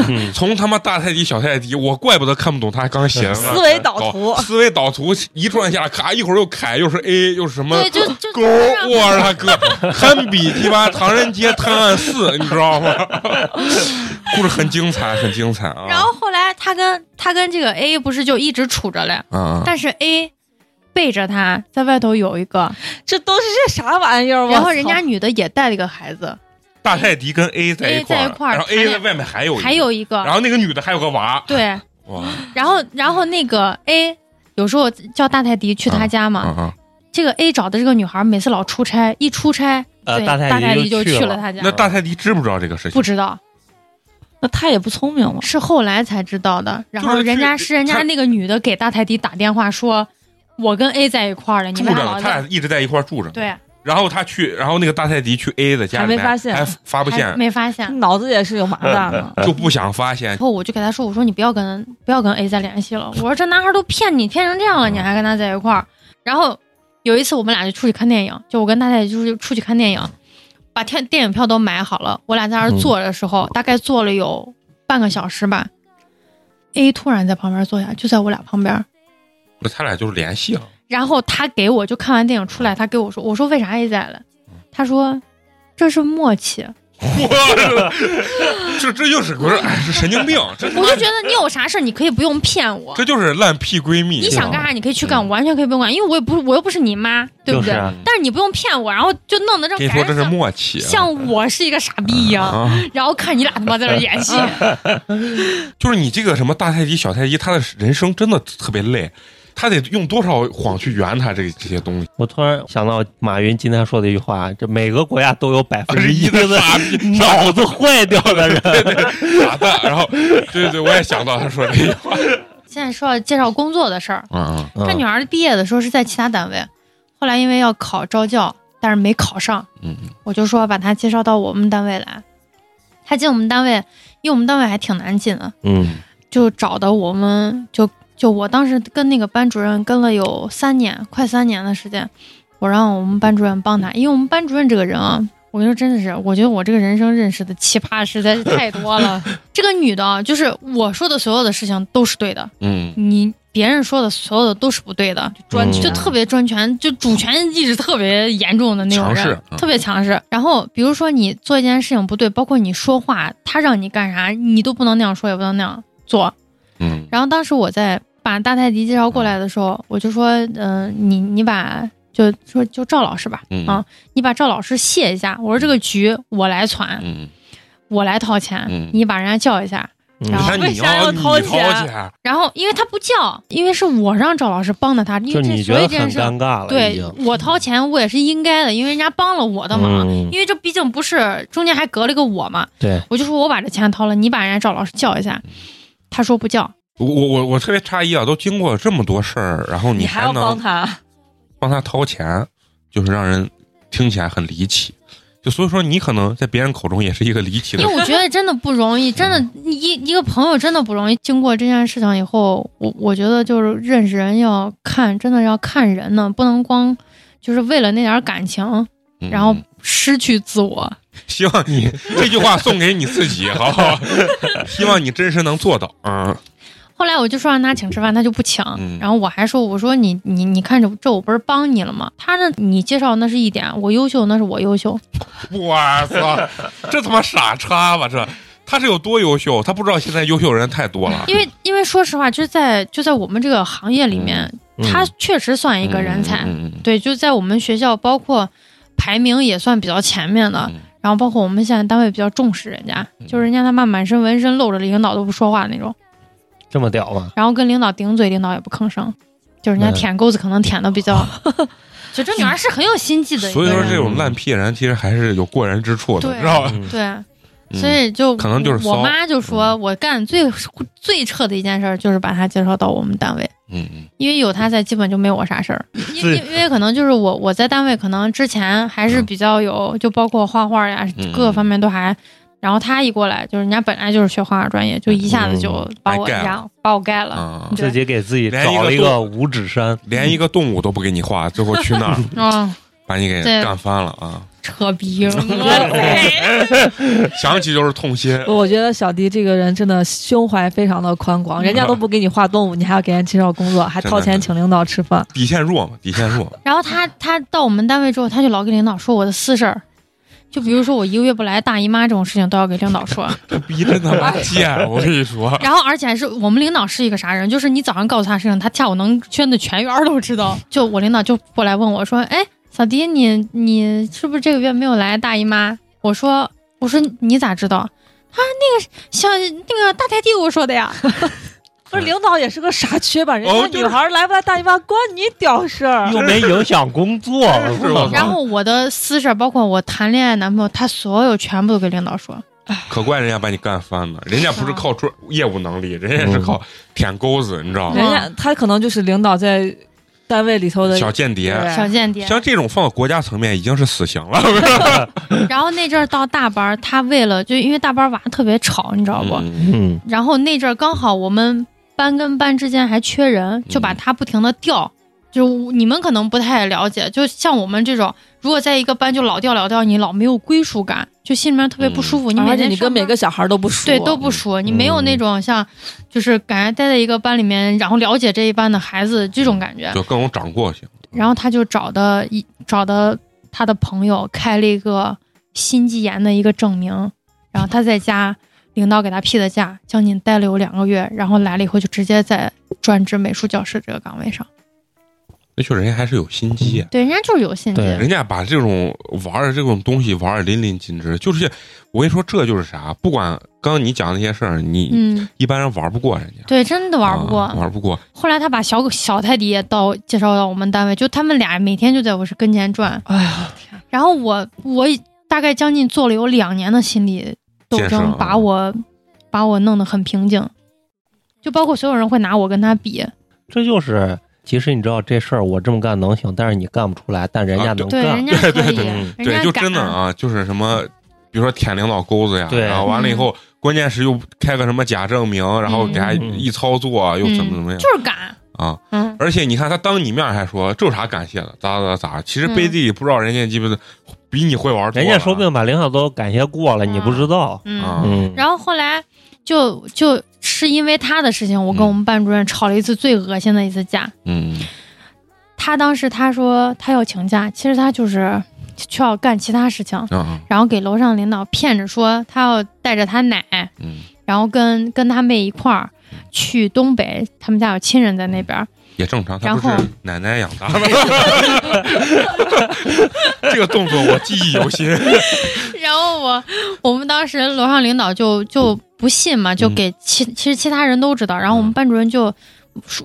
嗯 从他妈大泰迪、小泰迪，我怪不得看不懂他刚写的思维导图。思维导图一转下，咔，一会儿又凯，又是 A，又是什么对，就就勾，我他哥，堪比鸡巴《唐人街探案四》，你知道吗？故事很精彩，很精彩啊！然后后来他跟他跟这个 A 不是就一直处着嘞，啊，但是 A 背着他在外头有一个，这都是些啥玩意儿？然后人家女的也带了一个孩子，大泰迪跟 A 在一 A 在一块儿然后 A 在外面还有一个还有一个然，后那个女的还有个娃，对，哇，然后然后那个 A 有时候叫大泰迪去他家嘛，啊啊！这个 A 找的这个女孩每次老出差，一出差，呃大泰迪就就去了他家那，大泰迪知不知道这个事情？不知道，那他也不聪明嘛。是后来才知道的。然后人家是人家那个女的给大泰迪打电话说，我跟 A 在一块儿了，你住着呢，为啥老他俩？一直在一块儿住着。对，然后他去，然后那个大泰迪去 A 的家里面，还没发现还发不现，没发现。脑子也是有麻烦的，就不想发现然。后我就给他说，我说你不要跟不要跟 A 再联系了。我说这男孩都骗你，骗成这样了，你还跟他在一块儿。然后有一次我们俩就出去看电影，就我跟大太就是出去看电影，把电电影票都买好了。我俩在那儿坐的时候，大概坐了有半个小时吧。A 突然在旁边坐下，就在我俩旁边。那他俩就是联系了，然后他给我就看完电影出来，他给我说，我说为啥 A 在了？他说这是默契。我 这这又是不是哎，是神经病！这我就觉得你有啥事儿，你可以不用骗我。这就是烂屁闺蜜。你想干啥，你可以去干，我完全可以不用管，因为我也不是，我又不是你妈，对不对？但是你不用骗我，然后就弄得这。跟你说这是默契，像我是一个傻逼一样，然后看你俩他妈在那演戏。就是你这个什么大太极、小太极，他的人生真的特别累。他得用多少谎去圆他这这些东西？我突然想到马云今天说的一句话：，这每个国家都有百分之一的 脑子坏掉的人，傻蛋。然后，对对对，我也想到他说这句话。现在说要介绍工作的事儿。嗯嗯。他女儿毕业的时候是在其他单位，后来因为要考招教，但是没考上。嗯嗯。我就说把他介绍到我们单位来。他进我们单位，因为我们单位还挺难进的。嗯。就找的我们就。就我当时跟那个班主任跟了有三年，快三年的时间，我让我们班主任帮他，因为我们班主任这个人啊，我跟你说真的是，我觉得我这个人生认识的奇葩实在是太多了。这个女的，就是我说的所有的事情都是对的，嗯，你别人说的所有的都是不对的，专就特别专权，就主权意识特别严重的那种人，特别强势。然后比如说你做一件事情不对，包括你说话，他让你干啥，你都不能那样说，也不能那样做。嗯，然后当时我在把大泰迪介绍过来的时候，我就说，嗯，你你把就说就赵老师吧，啊，你把赵老师谢一下。我说这个局我来传，我来掏钱，你把人家叫一下。然后为啥要掏钱？然后因为他不叫，因为是我让赵老师帮的他，因为这所以这件事尴尬了。对我掏钱，我也是应该的，因为人家帮了我的忙，因为这毕竟不是中间还隔了一个我嘛。对，我就说我把这钱掏了，你把人家赵老师叫一下。他说不叫。我我我我特别诧异啊！都经过这么多事儿，然后你还能帮他帮他掏钱，就是让人听起来很离奇。就所以说，你可能在别人口中也是一个离奇的。因为我觉得真的不容易，真的，一一个朋友真的不容易。经过这件事情以后，我我觉得就是认识人要看，真的要看人呢，不能光就是为了那点感情，然后失去自我。希望你这句话送给你自己，好不好？希望你真实能做到，嗯。后来我就说让他请吃饭，他就不请。然后我还说，我说你你你看这这我不是帮你了吗？他那你介绍那是一点，我优秀那是我优秀。我操，这他妈傻叉吧？这他是有多优秀？他不知道现在优秀人太多了。因为因为说实话，就是在就在我们这个行业里面，他确实算一个人才。对，就在我们学校，包括排名也算比较前面的。然后包括我们现在单位比较重视人家，就是人家他妈满身纹身，露着领导都不说话那种。这么屌吗？然后跟领导顶嘴，领导也不吭声，就是人家舔钩子可能舔的比较，就这女孩是很有心计的。所以说这种烂屁人其实还是有过人之处的，知道吧？对，所以就可能就是我妈就说我干最最彻的一件事就是把她介绍到我们单位，嗯嗯，因为有她在，基本就没我啥事儿。因因为可能就是我我在单位可能之前还是比较有，就包括画画呀，各个方面都还。然后他一过来，就是人家本来就是学画画专业，就一下子就把我家把我盖了，自己给自己找了一个五指山，连一个动物都不给你画，最后去那儿，把你给干翻了啊！扯逼 想起就是痛心。我觉得小迪这个人真的胸怀非常的宽广，人家都不给你画动物，你还要给人介绍工作，还掏钱请领导吃饭，底线弱嘛？底线弱。然后他他到我们单位之后，他就老跟领导说我的私事儿。就比如说我一个月不来大姨妈这种事情都要给领导说，这逼真他妈贱！我跟你说。然后而且还是我们领导是一个啥人？就是你早上告诉他事情，他下午能圈的全员都知道。就我领导就过来问我说：“哎，小迪，你你是不是这个月没有来大姨妈？”我说：“我说你咋知道？”他那个小那个大太弟我说的呀。不是领导也是个傻缺吧？人家女孩来不来大姨妈关你屌事儿，又没影响工作，是吧？然后我的私事，包括我谈恋爱男朋友，他所有全部都给领导说。可怪人家把你干翻了，人家不是靠专业务能力，人家是靠舔钩子，你知道吗？人家他可能就是领导在单位里头的小间谍，小间谍。像这种放到国家层面已经是死刑了。然后那阵儿到大班，他为了就因为大班娃特别吵，你知道不？嗯。然后那阵儿刚好我们。班跟班之间还缺人，就把他不停的调。就你们可能不太了解，就像我们这种如果在一个班就老掉老掉，你老没有归属感，就心里面特别不舒服。你每而且你跟每个小孩都不熟，对都不熟，你没有那种像就是感觉待在一个班里面，然后了解这一班的孩子这种感觉。就更有掌握性。然后他就找的一找的他的朋友开了一个心肌炎的一个证明，然后他在家，领导给他批的假，将近待了有两个月，然后来了以后就直接在专职美术教师这个岗位上。那确实人家还是有心机啊。对，人家就是有心机。对人家把这种玩的这种东西玩的淋漓尽致，就是我跟你说，这就是啥？不管刚刚你讲那些事儿，你嗯，一般人玩不过人家，对，真的玩不过。啊玩不过。后来他把小小泰迪也到介绍到我们单位，就他们俩每天就在我是跟前转。哎呀，然后我我大概将近做了有两年的心理斗争，把我把我弄得很平静，就包括所有人会拿我跟他比，这就是，其实你知道这事儿我这么干能行，但是你干不出来，但人家啊能干。对人家对，就真的啊，就是什么，比如说舔领导钩子呀，对。然后完了以后，关键是又开个什么假证明，然后给他嗯。一操作又怎么怎么样就是敢，啊？嗯，而且你看他当你面还说这有啥感谢的，咋咋咋，其实嗯。背地里不知道人家鸡巴的比你会玩多了，人家说不定把领导都感谢过了，你不知道。嗯，然后后来就就是因为他的事情，我跟我们班主任吵了一次最恶心的一次架。嗯他当时他说他要请假，其实他就是需要干其他事情，嗯然后给楼上领导骗着说他要带着他奶，嗯，然后跟跟他妹一块儿去东北，他们家有亲人在那边儿。也正常，他不然后是奶奶养大的，这个动作我记忆犹新。然后我我们当时楼上领导就就不信嘛，就嗯给其其实其他人都知道，然后我们班主任就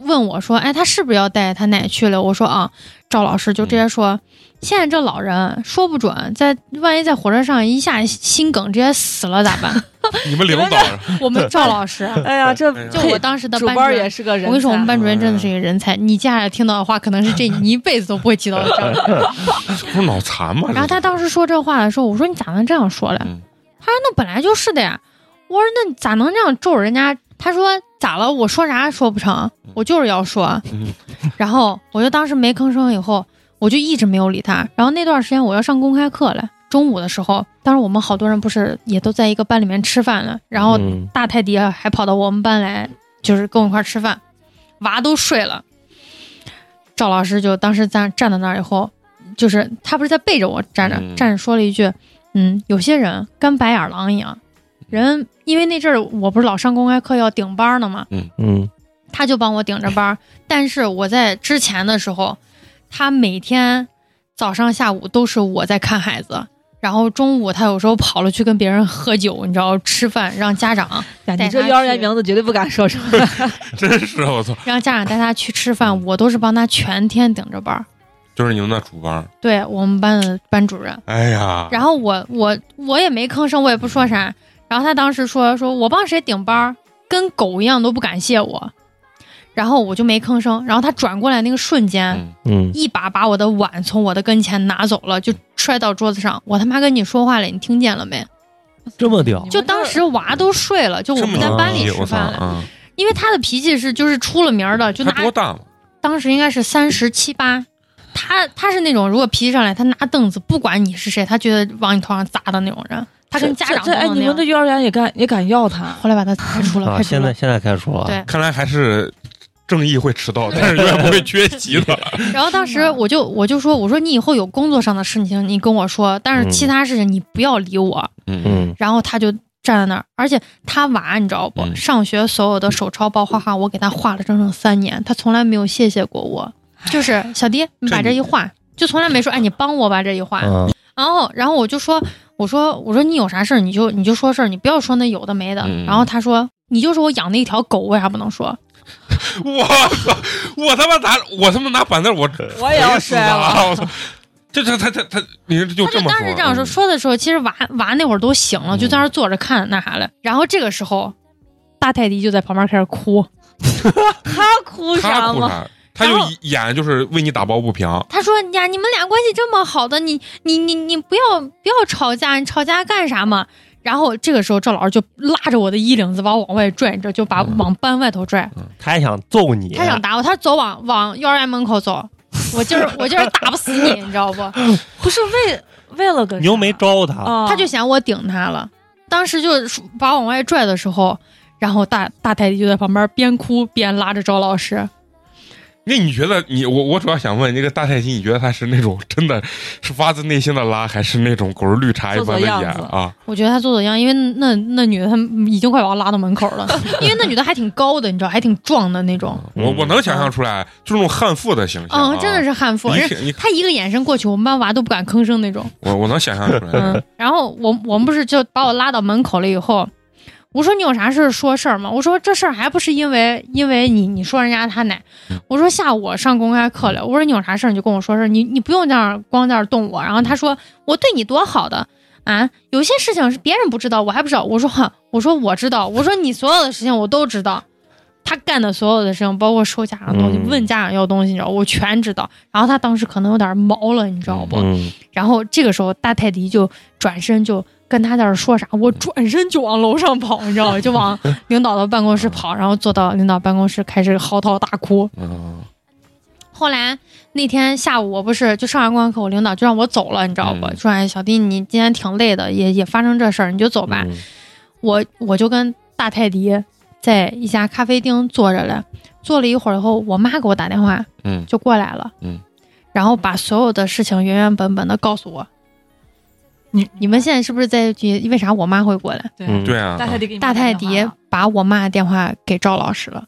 问我说：“哎，他是不是要带他奶去了？”我说：“啊。”赵老师就直接说：“现在这老人说不准，在万一在火车上一下心梗直接死了咋办 你们领导？” 我们赵老师，哎呀，这就我当时的班班主任。也是个人。我跟你说，我们班主任真的是一个人才。你接下来听到的话，可能是这你一辈子都不会记到的这。不是脑残吗？然后他当时说这话的时候，我说你咋能这样说嘞？嗯他说那本来就是的呀。我说那你咋能这样咒人家？他说咋了？我说啥说不成？我就是要说。嗯然后我就当时没吭声，以后我就一直没有理他。然后那段时间我要上公开课了，中午的时候，当时我们好多人不是也都在一个班里面吃饭了，然后嗯大泰迪还跑到我们班来，就是跟我一块儿吃饭，娃都睡了。赵老师就当时站站在那儿以后，就是他不是在背着我站着，嗯站着说了一句：“嗯，有些人跟白眼狼一样，人因为那阵儿我不是老上公开课要顶班儿呢嘛，嗯，他就帮我顶着班儿，但是我在之前的时候，他每天早上下午都是我在看孩子。”然后中午他有时候跑了去跟别人喝酒，你知道吃饭，让家长呀，带他你这幼儿园名字绝对不敢说出来。真是我操，让家长带他去吃饭，我都是帮他全天顶着班儿。就是你们那主班。对我们班的班主任，哎呀，然后我我我也没吭声，我也不说啥。然后他当时说说我帮谁顶班儿，跟狗一样都不感谢我。然后我就没吭声。然后他转过来那个瞬间，嗯嗯，一把把我的碗从我的跟前拿走了，就摔到桌子上。我他妈跟你说话了，你听见了没？这么屌，就当时娃都睡了，就我们在班里吃饭了。啊！因为他的脾气是就是出了名儿的，就拿多大嘛？当时应该是三十七八。他他是那种如果脾气上来，他拿凳子不管你是谁，他觉得往你头上砸的那种人。他跟家长这哎，你们的幼儿园也敢也敢要他？后来把他开除了，啊，开除了。现在现在开除了，对，看来还是正义会迟到，但是永远不会缺席的。然后当时我就我就说，我说你以后有工作上的事情你跟我说，但是其他事情你不要理我。嗯嗯，然后他就站在那儿，而且他娃你知道不？嗯上学所有的手抄报画画，我给他画了整整三年，他从来没有谢谢过我。就是小迪，你把这一画，就从来没说哎你帮我把这一画。嗯然后然后我就说，我说我说你有啥事儿你就你就说事儿，你不要说那有的没的。嗯然后他说你就是我养的一条狗，为啥不能说？我操！我他妈拿我他妈拿板凳我我也要摔了！我操！这这他他他，你就他就这么说？当时这样说，嗯说的时候，其实娃娃那会儿都醒了，就在那儿坐着看那啥了。然后这个时候，大泰迪就在旁边开始哭，他哭啥吗？他就演就是为你打抱不平，他说呀，你们俩关系这么好的，你你你你不要不要吵架，你吵架干啥嘛？然后这个时候，赵老师就拉着我的衣领子把我往外拽，你知道，就把嗯。往班外头拽。他还想揍你，他想打我，他走往往幼儿园门口走，我就是 我就是打不死你，你知道不？不是为为了个你又没招他，啊，他就嫌我顶他了，当时就把我往外拽的时候，然后大大太弟就在旁边边哭边拉着赵老师，那你觉得你我我主要想问那个大太极，你觉得他是那种真的是发自内心的拉，还是那种狗日绿茶一般的做做演啊？我觉得他做的样，因为那那女的她已经快把我拉到门口了，因为那女的还挺高的，你知道，还挺壮的那种，我我能想象出来，就那种悍妇的形象、啊，嗯，真的是悍妇，你他一个眼神过去，我们班娃都不敢吭声那种。我我能想象出来。嗯，然后我我们不是就把我拉到门口了以后，我说你有啥事儿说事儿吗？我说这事儿还不是因为因为你你说人家他奶，我说下午我上公开课了，我说你有啥事儿你就跟我说事儿，你你不用这样光在这儿动我。然后他说我对你多好的啊，有些事情是别人不知道，我还不知道。我说哈，我说我知道，我说你所有的事情我都知道。他干的所有的事情，包括收家长东西、嗯问家长要东西，你知道，我全知道。然后他当时可能有点毛了，你知道不？嗯，然后这个时候，大泰迪就转身就跟他在那说啥，我转身就往楼上跑，你知道吗？就往领导的办公室跑，然后坐到领导办公室开始嚎啕大哭。嗯后来那天下午，我不是就上完公开课，我领导就让我走了，你知道不？嗯说哎，小弟你今天挺累的，也也发生这事儿，你就走吧。嗯我我就跟大泰迪在一家咖啡厅坐着嘞，坐了一会儿以后，我妈给我打电话，嗯就过来了，嗯，然后把所有的事情原原本本的告诉我。你你们现在是不是在觉为啥我妈会过来？对嗯对啊，大泰迪给大泰迪把我妈的电话给赵老师了，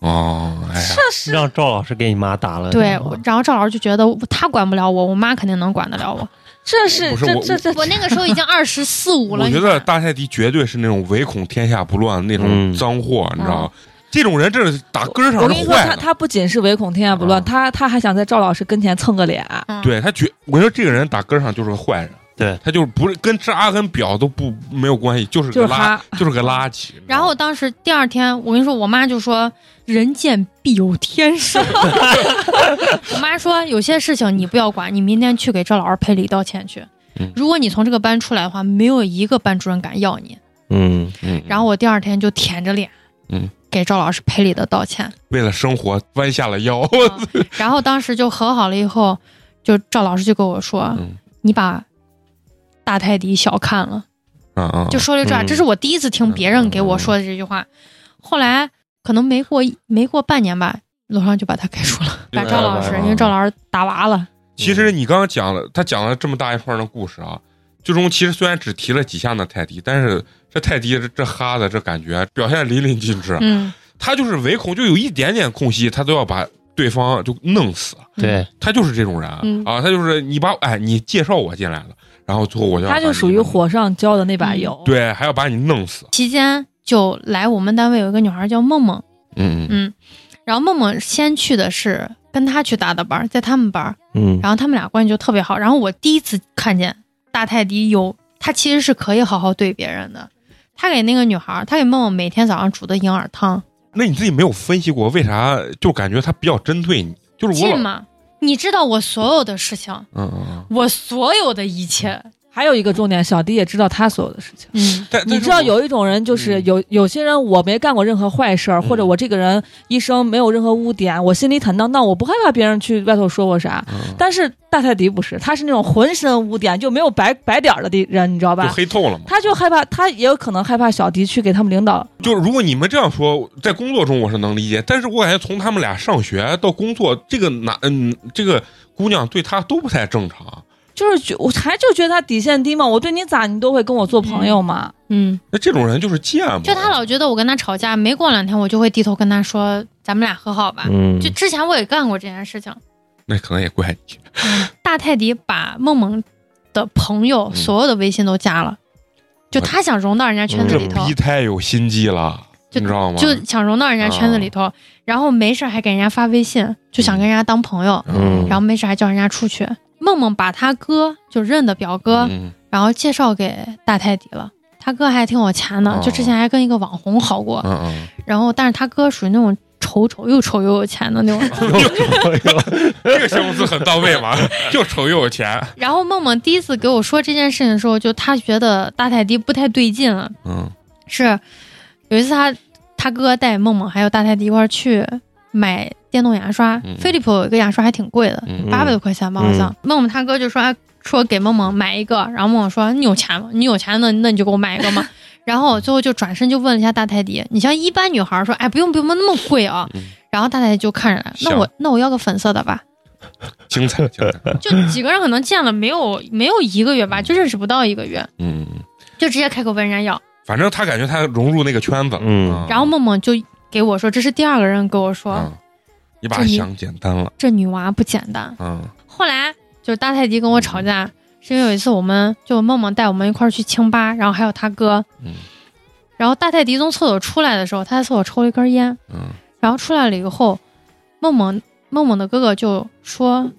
哦，哎呀，这是让赵老师给你妈打了对，然后赵老师就觉得他管不了我，我妈肯定能管得了我。这是不是我这这这我那个时候已经二十四五了，我觉得大泰迪绝对是那种唯恐天下不乱的那种嗯脏货，你知道吗？这种人真的是打根儿上我跟你说，他是坏的。他不仅是唯恐天下不乱，啊他他还想在赵老师跟前蹭个脸。嗯对他绝，我跟你说这个人打根儿上就是个坏人，对他就是不是跟渣跟表都不没有关系，就是就是个垃，他就是个垃圾。然后当时第二天，我跟你说，我妈就说“人贱必有天收”。我妈说有些事情你不要管，你明天去给赵老师赔礼道歉去嗯。如果你从这个班出来的话，没有一个班主任敢要你。嗯嗯，然后我第二天就舔着脸，嗯，给赵老师赔礼的道歉。为了生活弯下了腰。嗯然后当时就和好了以后，就赵老师就跟我说：“嗯你把大泰迪小看了。”嗯嗯，就说了一句话，嗯这是我第一次听别人给我说的这句话。后来可能没过没过半年吧，楼上就把他开除了，把赵老师，嗯因为赵老师打娃了。其实你刚刚讲了，他讲了这么大一串的故事啊，最终其实虽然只提了几下那泰迪，但是这泰迪这这哈的这感觉表现得淋漓尽致。嗯，他就是唯恐就有一点点空隙，他都要把对方就弄死。对，他就是这种人、嗯啊，他就是你把哎你介绍我进来了，然后最后我就要他就属于火上浇的那把油。对，还要把你弄死。期间就来我们单位有一个女孩叫梦梦，嗯嗯嗯，然后梦梦先去的是跟他去搭的班，在他们班，嗯然后他们俩关系就特别好。然后我第一次看见大泰迪有他其实是可以好好对别人的。他给那个女孩，他给梦梦每天早上煮的银耳汤，那你自己没有分析过为啥就感觉他比较针对你？就是我老？你知道我所有的事情，嗯嗯嗯，我所有的一切，还有一个重点，小迪也知道他所有的事情。嗯，但你知道有一种人，就是嗯有有些人我没干过任何坏事儿，或者嗯我这个人一生没有任何污点，我心里坦荡荡，我不害怕别人去外头说我啥。嗯但是大泰迪不是，他是那种浑身污点就没有白白点儿的的人，你知道吧就？黑透了嘛。他就害怕，他也有可能害怕小迪去给他们领导。就是如果你们这样说，在工作中我是能理解，但是我感觉从他们俩上学到工作，这个男嗯这个姑娘对他都不太正常。就是觉，我还就觉得他底线低嘛。我对你咋，你都会跟我做朋友嘛？嗯，那这种人就是贱嘛。就他老觉得我跟他吵架，没过两天我就会低头跟他说，咱们俩和好吧。嗯就之前我也干过这件事情。那可能也怪你。大泰迪把梦梦的朋友嗯所有的微信都加了，就他想融到人家圈子里头，逼太有心机了，就你知道吗？就想融到人家圈子里头，然后没事还给人家发微信，就想跟人家当朋友，嗯然后没事还叫人家出去。梦梦把他哥就认的表哥，嗯然后介绍给大泰迪了。他哥还挺有钱的，哦就之前还跟一个网红好过。嗯嗯，然后，但是他哥属于那种丑丑又丑又有钱的那种。这个形容词很到位嘛，又丑又有钱。然后梦梦第一次给我说这件事情的时候，就他觉得大泰迪不太对劲了。嗯是有一次他他哥带梦梦还有大泰迪一块儿去买电动牙刷嗯，飞利浦有一个牙刷还挺贵的，嗯。八百多块钱吧，好像。梦梦他哥就说哎说给梦梦买一个，然后梦梦说你有钱吗？你有钱那那你就给我买一个嘛。然后最后就转身就问了一下大泰迪，你像一般女孩说哎不用不用那么贵啊。嗯，然后大泰迪就看着来，那我那我要个粉色的吧。精彩精彩，就几个人可能见了没有没有一个月吧，就认识不到一个月，嗯，就直接开口问人家要。反正他感觉他融入那个圈子，嗯。啊。然后梦梦就给我说，这是第二个人跟我说，啊，你把想简单了，这女娃不简单。嗯，后来就是大泰迪跟我吵架，是因为有一次我们就梦梦带我们一块儿去清吧，然后还有他哥，嗯。然后大泰迪从厕所出来的时候，他在厕所抽了一根烟，嗯。然后出来了以后，梦梦梦梦的哥哥就说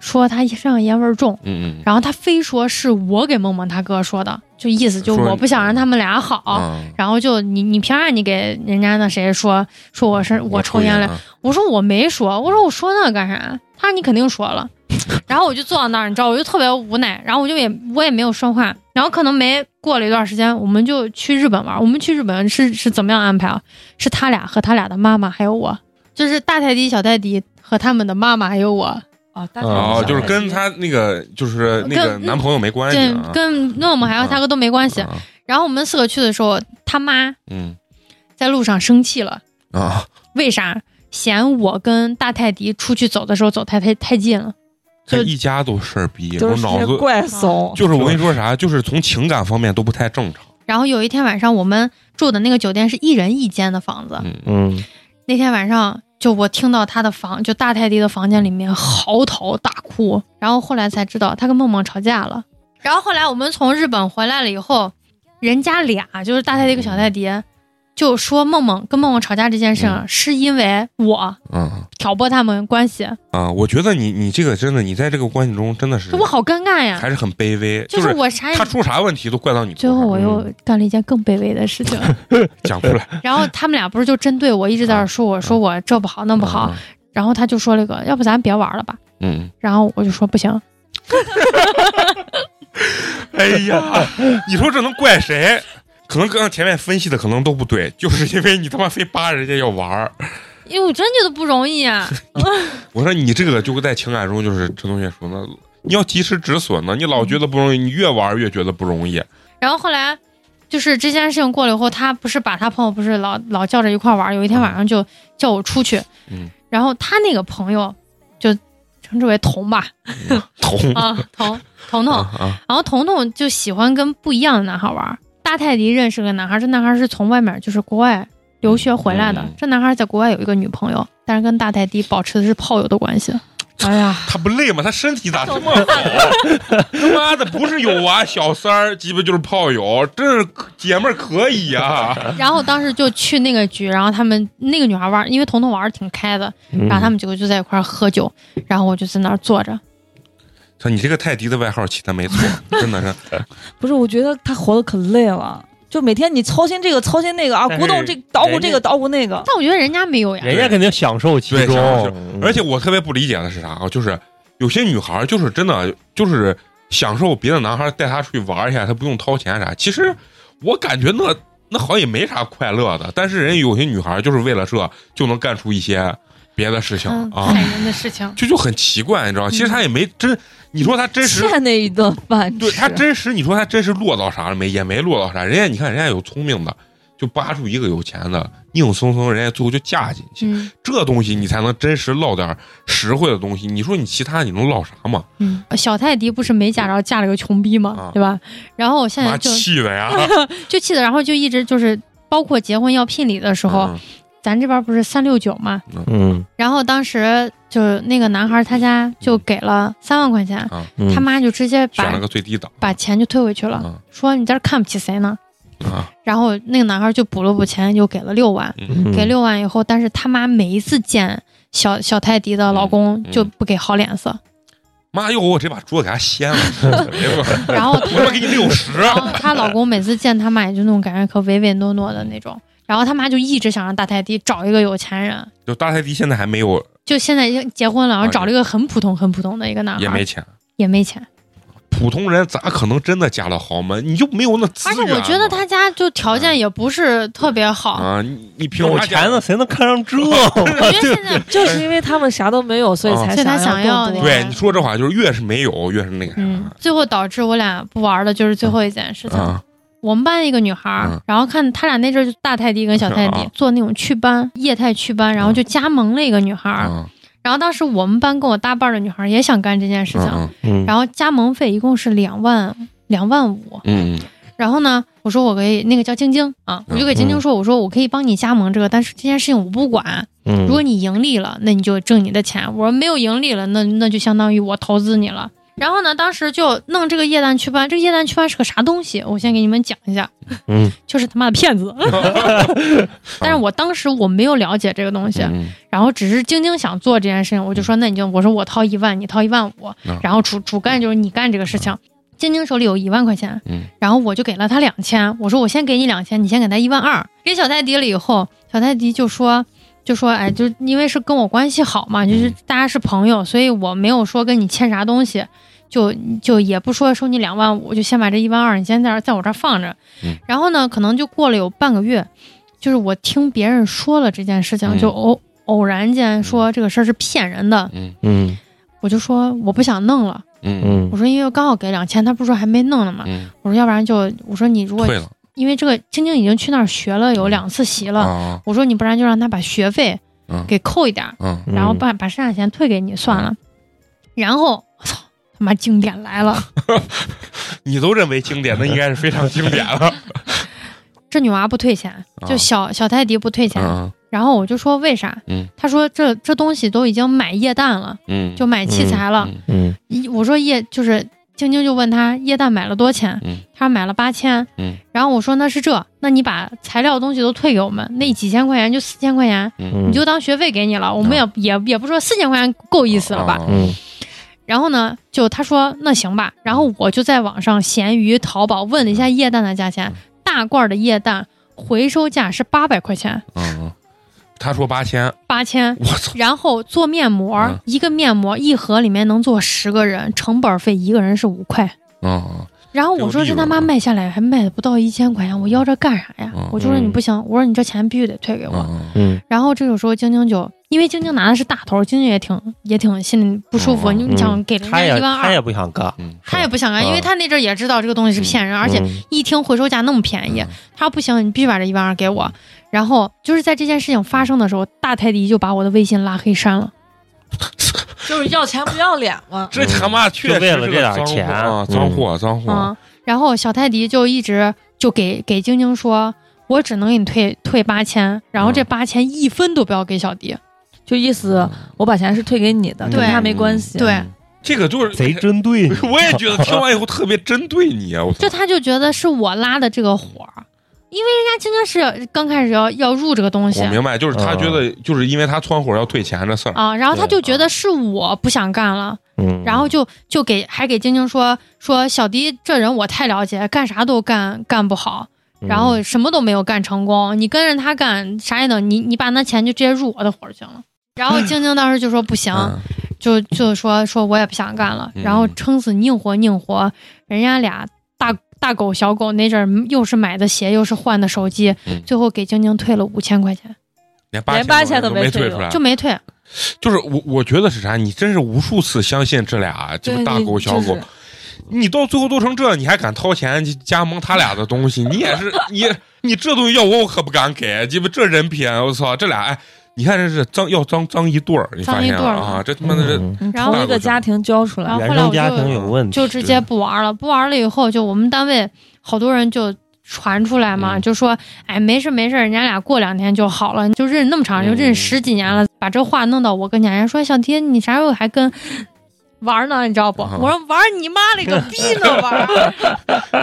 说他身上烟味儿重，嗯嗯然后他非说是我给梦梦他哥说的，就意思就我不想让他们俩好。啊，然后就你你凭啥你给人家那谁说说我是我抽烟了？啊我说我没说，我说我说那干啥？他说你肯定说了。然后我就坐到那儿，你知道，我就特别无奈，然后我就也我也没有说话。然后可能没过了一段时间，我们就去日本玩。我们去日本是是怎么样安排啊？是他俩和他俩的妈妈还有我，就是大泰迪、小泰迪和他们的妈妈还有我，哦，大哦，哦就是跟他那个就是那个男朋友没关系这啊，跟我们还有他哥都没关系。啊然后我们四个去的时候，他妈嗯在路上生气了。啊，为啥？嫌我跟大泰迪出去走的时候走太太太近了。就这一家都事儿逼，就是我脑子怪怂，就是我跟你说啥，就是从情感方面都不太正常，然后有一天晚上，我们住的那个酒店是一人一间的房子。嗯嗯那天晚上，就我听到他的房，就大泰迪的房间里面嚎啕大哭。然后后来才知道，他跟梦梦吵架了。然后后来我们从日本回来了以后，人家俩就是大泰迪跟小泰迪，就说梦梦跟梦梦吵架这件事嗯。是因为我嗯。挑拨他们关系，啊，我觉得你你这个真的，你在这个关系中真的是我好尴尬呀。还是很卑微，就是是我啥也他出啥问题都怪到你最后，我又干了一件更卑微的事情，讲出来。然后他们俩不是就针对我一直在那说我说我这不好那不好，，然后他就说了个要不咱别玩了吧，嗯，然后我就说不行，哎呀，你说这能怪谁？可能刚刚前面分析的可能都不对，就是因为你他妈非扒人家要玩儿。因为我真觉得不容易啊。我说你这个就在情感中，就是陈同学说的，你要及时止损呢。你老觉得不容易，你越玩越觉得不容易。然后后来就是这件事情过了以后，他不是把他朋友不是老老叫着一块玩，有一天晚上就叫我出去，嗯然后他那个朋友就称之为童吧，童 啊童童童！然后彤彤就喜欢跟不一样的男孩玩。大泰迪认识个男孩，这男孩是从外面就是国外留学回来的。嗯这男孩在国外有一个女朋友，但是跟大泰迪保持的是炮友的关系。哎呀，他不累吗？他身体咋这么好？他妈的，不是有娃小三儿，鸡巴就是炮友，这是姐们儿可以呀、然后当时就去那个局，然后他们那个女孩玩，因为彤彤玩的挺开的，嗯然后他们几个就在一块儿喝酒，然后我就在那儿坐着。说你这个泰迪的外号起的没错，真的是。不是，我觉得他活得可累了，就每天你操心这个操心那个啊，鼓动这捣鼓这个捣鼓那个，但我觉得人家没有呀，人家肯定享受其中，嗯而且我特别不理解的是啥啊？就是有些女孩就是真的就是享受别的男孩带她出去玩一下，她不用掏钱啥。其实我感觉那那好像也没啥快乐的，但是人有些女孩就是为了这就能干出一些别的事情嗯，啊害，人的事情。就就很奇怪，你知道吗？其实他也没真，你说他真实。欠那一顿饭。对她真实，你说他真实落到啥了没？也没落到啥。人家你看，人家有聪明的，就扒出一个有钱的，硬生生人家最后就嫁进去。嗯这东西你才能真实落点实惠的东西。你说你其他你能落啥嘛？嗯，小泰迪不是没嫁着，嫁了个穷逼嘛，啊对吧？然后我现在就气的呀！就气的，然后就一直就是，包括结婚要聘礼的时候，嗯咱这边不是三六九嘛，嗯。然后当时就是那个男孩他家就给了三万块钱，嗯。他妈就直接选了把个最低档。把钱就退回去了，嗯。说你在这儿看不起谁呢？啊，然后那个男孩就补了补钱，又给了六万，嗯。给六万以后，但是他妈每一次见小小泰迪的老公就不给好脸色，妈，要我直接把桌子给他掀了，然后我他妈给你六十，然后她老公每次见他妈也就那种感觉可唯唯诺诺的那种，然后他妈就一直想让大泰迪找一个有钱人，就大泰迪现在还没有，就现在已经结婚了，然后找了一个很普通很普通的一个男孩，也没钱，也没钱，普通人咋可能真的嫁了豪门？你就没有那资源。而且我觉得他家就条件也不是特别好，啊，你你凭有钱的谁能看上这？我觉得现在就是因为他们啥都没有，所以才所以他想要对你说这话就是越是没有越是那个嗯啥，最后导致我俩不玩的就是最后一件事情。啊我们班一个女孩儿，嗯。然后看她俩那阵儿就大泰迪跟小泰迪、啊。做那种祛斑液态祛斑，然后就加盟了一个女孩然后当时我们班跟我搭伴儿的女孩儿也想干这件事情，嗯嗯，然后加盟费一共是两万两万五。嗯嗯。然后呢，我说我可以那个叫晶晶啊，我就给晶晶说，我说我可以帮你加盟这个，但是这件事情我不管。嗯，如果你盈利了，那你就挣你的钱；我说没有盈利了，那那就相当于我投资你了。然后呢，当时就弄这个液氮祛斑，这个液氮祛斑是个啥东西？我先给你们讲一下，嗯，就是他妈的骗子。但是我当时我没有了解这个东西，嗯然后只是晶晶想做这件事情，我就说那你就我说我掏一万，你掏一万五嗯，然后主主干就是你干这个事情。晶晶手里有一万块钱，嗯然后我就给了他两千，我说我先给你两千，你先给他一万二。给小泰迪了以后，小泰迪就说就说哎，就因为是跟我关系好嘛，就是大家是朋友，所以我没有说跟你欠啥东西，就就也不说收你两万五，就先把这一万二你先在这儿在我这儿放着。嗯。然后呢，可能就过了有半个月，就是我听别人说了这件事情，嗯就偶偶然间说这个事儿是骗人的，嗯。嗯。我就说我不想弄了。嗯。嗯。我说因为刚好给两千，他不是说还没弄呢嘛。嗯，我说要不然就我说你如果退了因为这个晶晶已经去那儿学了有两次习了，啊我说你不然就让他把学费嗯。给扣一点儿，嗯。然后把把剩下钱退给你算了。然后妈经典来了，你都认为经典，那应该是非常经典了。这女娃不退钱，啊就小小泰迪不退钱。嗯然后我就说为啥？嗯他说这这东西都已经买液氮了，嗯，就买器材了。我说液就是晶晶就问他液氮买了多少钱？嗯他说买了八千。嗯然后我说那是这，那你把材料东西都退给我们，那几千块钱就四千块钱，嗯，你就当学费给你了。我们也、也也不说四千块钱够意思了吧？啊嗯然后呢，就他说那行吧。然后我就在网上闲鱼、淘宝问了一下液氮的价钱，大罐的液氮回收价是八百块钱，嗯嗯，他说八千，八千。我操，然后做面膜，嗯。一个面膜一盒里面能做十个人，成本费一个人是五块。嗯嗯。然后我说这他妈卖下来还卖的不到一千块钱，我要这干啥呀？嗯。我就说你不行，我说你这钱必须得退给我。嗯嗯。然后这个时候晶晶就因为晶晶拿的是大头，晶晶也挺也挺心里不舒服。嗯你你想给人家一万二，他也不想干，嗯，他也不想干，嗯因为他那阵儿也知道这个东西是骗人，而且嗯一听回收价那么便宜，嗯他说不行，你必须把这一万二给我。然后就是在这件事情发生的时候，大泰迪就把我的微信拉黑删了。就是要钱不要脸嘛。这他妈确实就为了是这点钱货啊，嗯脏货脏货嗯，然后小泰迪就一直就给给晶晶说，我只能给你退退八千，然后这嗯八千一分都不要给小迪。就意思我把钱是退给你的，跟对他没关系。对嗯这个就是贼针对你，我也觉得 听完以后特别针对你啊！我就，他就觉得是我拉的这个火儿，因为人家晶晶是刚开始要要入这个东西我明白，就是他觉得就是因为他窜火要退钱这事儿，啊，然后他就觉得是我不想干了，嗯，然后就就给还给晶晶说说小迪这人我太了解，干啥都干干不好，嗯然后什么都没有干成功，你跟着他干啥也能，你你把那钱就直接入我的伙儿行了。然后晶晶当时就说不行，嗯就就说说我也不想干了，嗯然后撑死宁活宁活，人家俩大大狗小狗那阵儿又是买的鞋又是换的手机，嗯最后给晶晶退了五千块钱，连连八8000都没没退出来，就没退。就是我我觉得是啥？你真是无数次相信这俩这对，个大狗小狗就是，你到最后都成这，你还敢掏钱去加盟他俩的东西？你也是你你这东西要我我可不敢给，鸡巴这人品，我操，这俩哎，你看这是脏要脏脏一对儿，你发脏一对儿现了啊？这他妈的这嗯然后从一个家庭教出来然后，后来我原生家庭就有问题，就直接不玩了。不玩了以后，就我们单位好多人就传出来嘛，嗯就说哎没事没事，人家俩过两天就好了，就认识那么长，就认识十几年了，把这话弄到我跟前，人家说小天你啥时候还跟。玩呢，你知道不？啊我说玩你妈了个逼呢玩，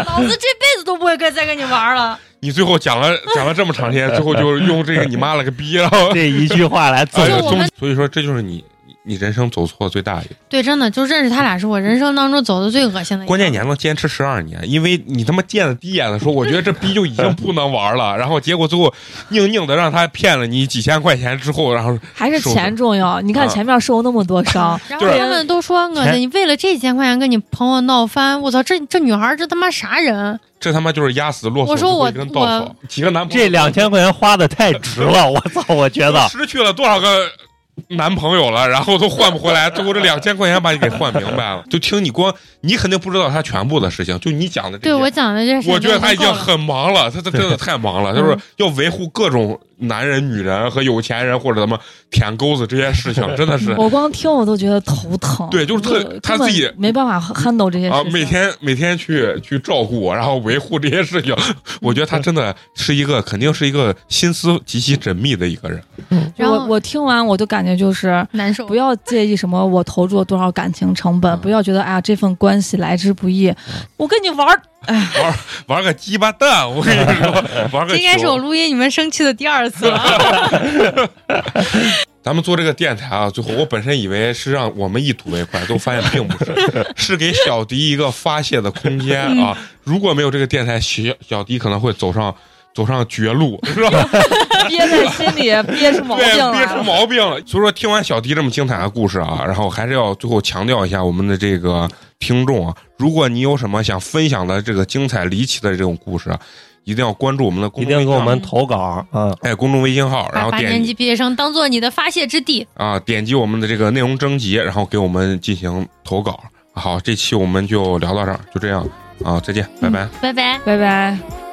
老子这辈子都不会跟再跟你玩了。你最后讲了讲了这么长时间，最后就用这个你妈了个逼，然后这一句话来总哎就我们总所以说这就是你你人生走错最大一个。对，真的就认识他俩是我人生当中走的最恶心的。关键你还能坚持十二年，因为你他妈见了第一眼的时候，我觉得这逼就已经不能玩了，然后结果最后硬硬的让他骗了你几千块钱之后，然后还是钱重要。你看前面受那么多伤，然后他们都说我你为了这几千块钱跟你朋友闹翻，我操，这这女孩这他妈啥人？这他妈就是压死骆驼我跟稻草。几个男朋友，这两千块钱花的太值了，我操！我觉得 失去了多少个。男朋友了，然后都换不回来，最后这两千块钱把你给换明白了。就听你光，你肯定不知道他全部的事情，就你讲的这。对我讲的这，我觉得他已经很忙了，他他真的太忙了，就是要维护各种。男人、女人和有钱人或者什么舔钩子这些事情，真的是我光听我都觉得头疼。对，就是特他自己没办法 handle 这些啊，每天每天去去照顾我，然后维护这些事情。我觉得他真的是一个，肯定是一个心思极其缜密的一个人。然后我听完，我就感觉就是难受。不要介意什么我投入了多少感情成本，不要觉得哎呀这份关系来之不易。我跟你玩儿。玩玩个鸡巴蛋，我跟你说，玩个。应该是我录音你们生气的第二次了。咱们做这个电台啊，最后我本身以为是让我们一吐为快，都发现并不是，是给小迪一个发泄的空间啊。如果没有这个电台，小小迪可能会走上走上绝路，是吧？憋在心里，憋出毛病了。憋出毛病了。所以说，听完小迪这么精彩的故事啊，然后还是要最后强调一下我们的这个。听众啊，如果你有什么想分享的这个精彩离奇的这种故事，一定要关注我们的公，一定给我们投稿啊！哎，公众微信号，然后点八年级毕业生当做你的发泄之地啊！点击我们的这个内容征集，然后给我们进行投稿。好，这期我们就聊到这儿，就这样啊！再见，拜拜，拜拜，拜拜。